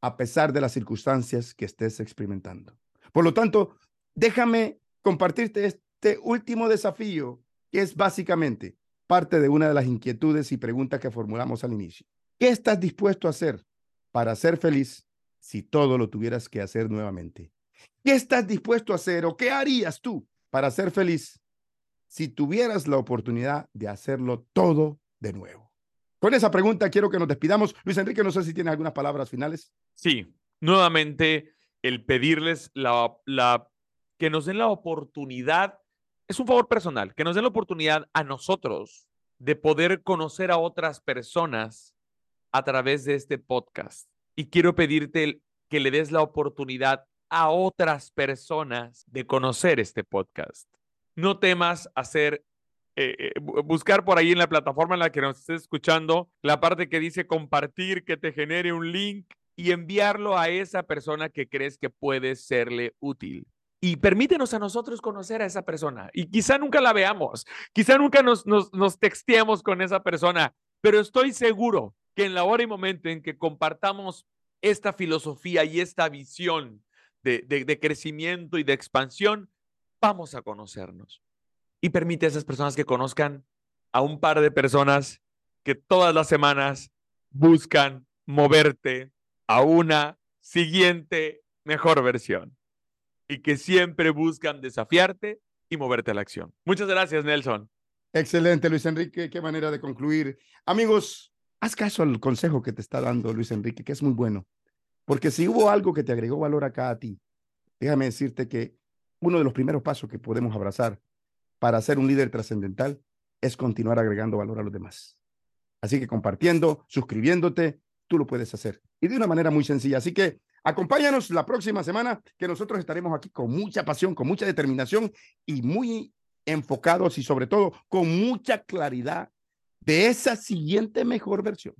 S2: a pesar de las circunstancias que estés experimentando. Por lo tanto, déjame compartirte este último desafío que es básicamente parte de una de las inquietudes y preguntas que formulamos al inicio. ¿Qué estás dispuesto a hacer para ser feliz si todo lo tuvieras que hacer nuevamente? ¿Qué estás dispuesto a hacer o qué harías tú para ser feliz si tuvieras la oportunidad de hacerlo todo de nuevo? Con esa pregunta quiero que nos despidamos. Luis Enrique, no sé si tienes algunas palabras finales.
S3: Sí, nuevamente el pedirles la, que nos den la oportunidad, es un favor personal, que nos den la oportunidad a nosotros de poder conocer a otras personas a través de este podcast. Y quiero pedirte que le des la oportunidad a otras personas de conocer este podcast. No temas hacer, eh, eh, buscar por ahí en la plataforma en la que nos estés escuchando la parte que dice compartir, que te genere un link y enviarlo a esa persona que crees que puede serle útil. Y permítenos a nosotros conocer a esa persona. Y quizá nunca la veamos, quizá nunca nos, nos, nos texteemos con esa persona, pero estoy seguro que en la hora y momento en que compartamos esta filosofía y esta visión de, crecimiento y de expansión, vamos a conocernos. Y permite a esas personas que conozcan a un par de personas que todas las semanas buscan moverte a una siguiente mejor versión y que siempre buscan desafiarte y moverte a la acción. Muchas gracias, Nelson.
S2: Excelente, Luis Enrique. Qué manera de concluir. Amigos, haz caso al consejo que te está dando Luis Enrique, que es muy bueno. Porque si hubo algo que te agregó valor acá a ti, déjame decirte que uno de los primeros pasos que podemos abrazar para ser un líder trascendental es continuar agregando valor a los demás. Así que compartiendo, suscribiéndote, tú lo puedes hacer. Y de una manera muy sencilla. Así que acompáñanos la próxima semana, que nosotros estaremos aquí con mucha pasión, con mucha determinación y muy enfocados y sobre todo con mucha claridad de esa siguiente mejor versión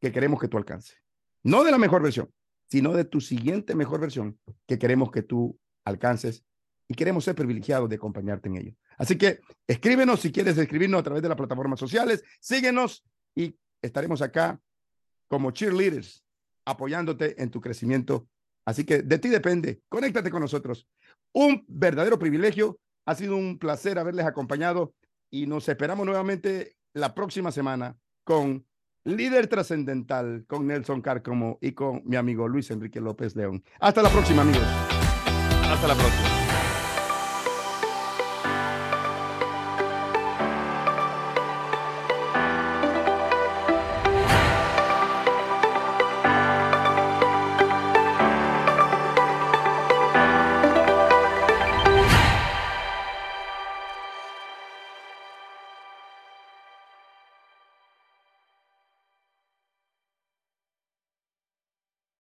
S2: que queremos que tú alcances. No de la mejor versión, sino de tu siguiente mejor versión que queremos que tú alcances y queremos ser privilegiados de acompañarte en ello. Así que escríbenos si quieres escribirnos a través de las plataformas sociales, síguenos y estaremos acá como cheerleaders apoyándote en tu crecimiento. Así que de ti depende, conéctate con nosotros. Un verdadero privilegio, ha sido un placer haberles acompañado y nos esperamos nuevamente la próxima semana con líder trascendental con Nelson Carcomo y con mi amigo Luis Enrique López León. Hasta la próxima, amigos.
S3: Hasta la próxima.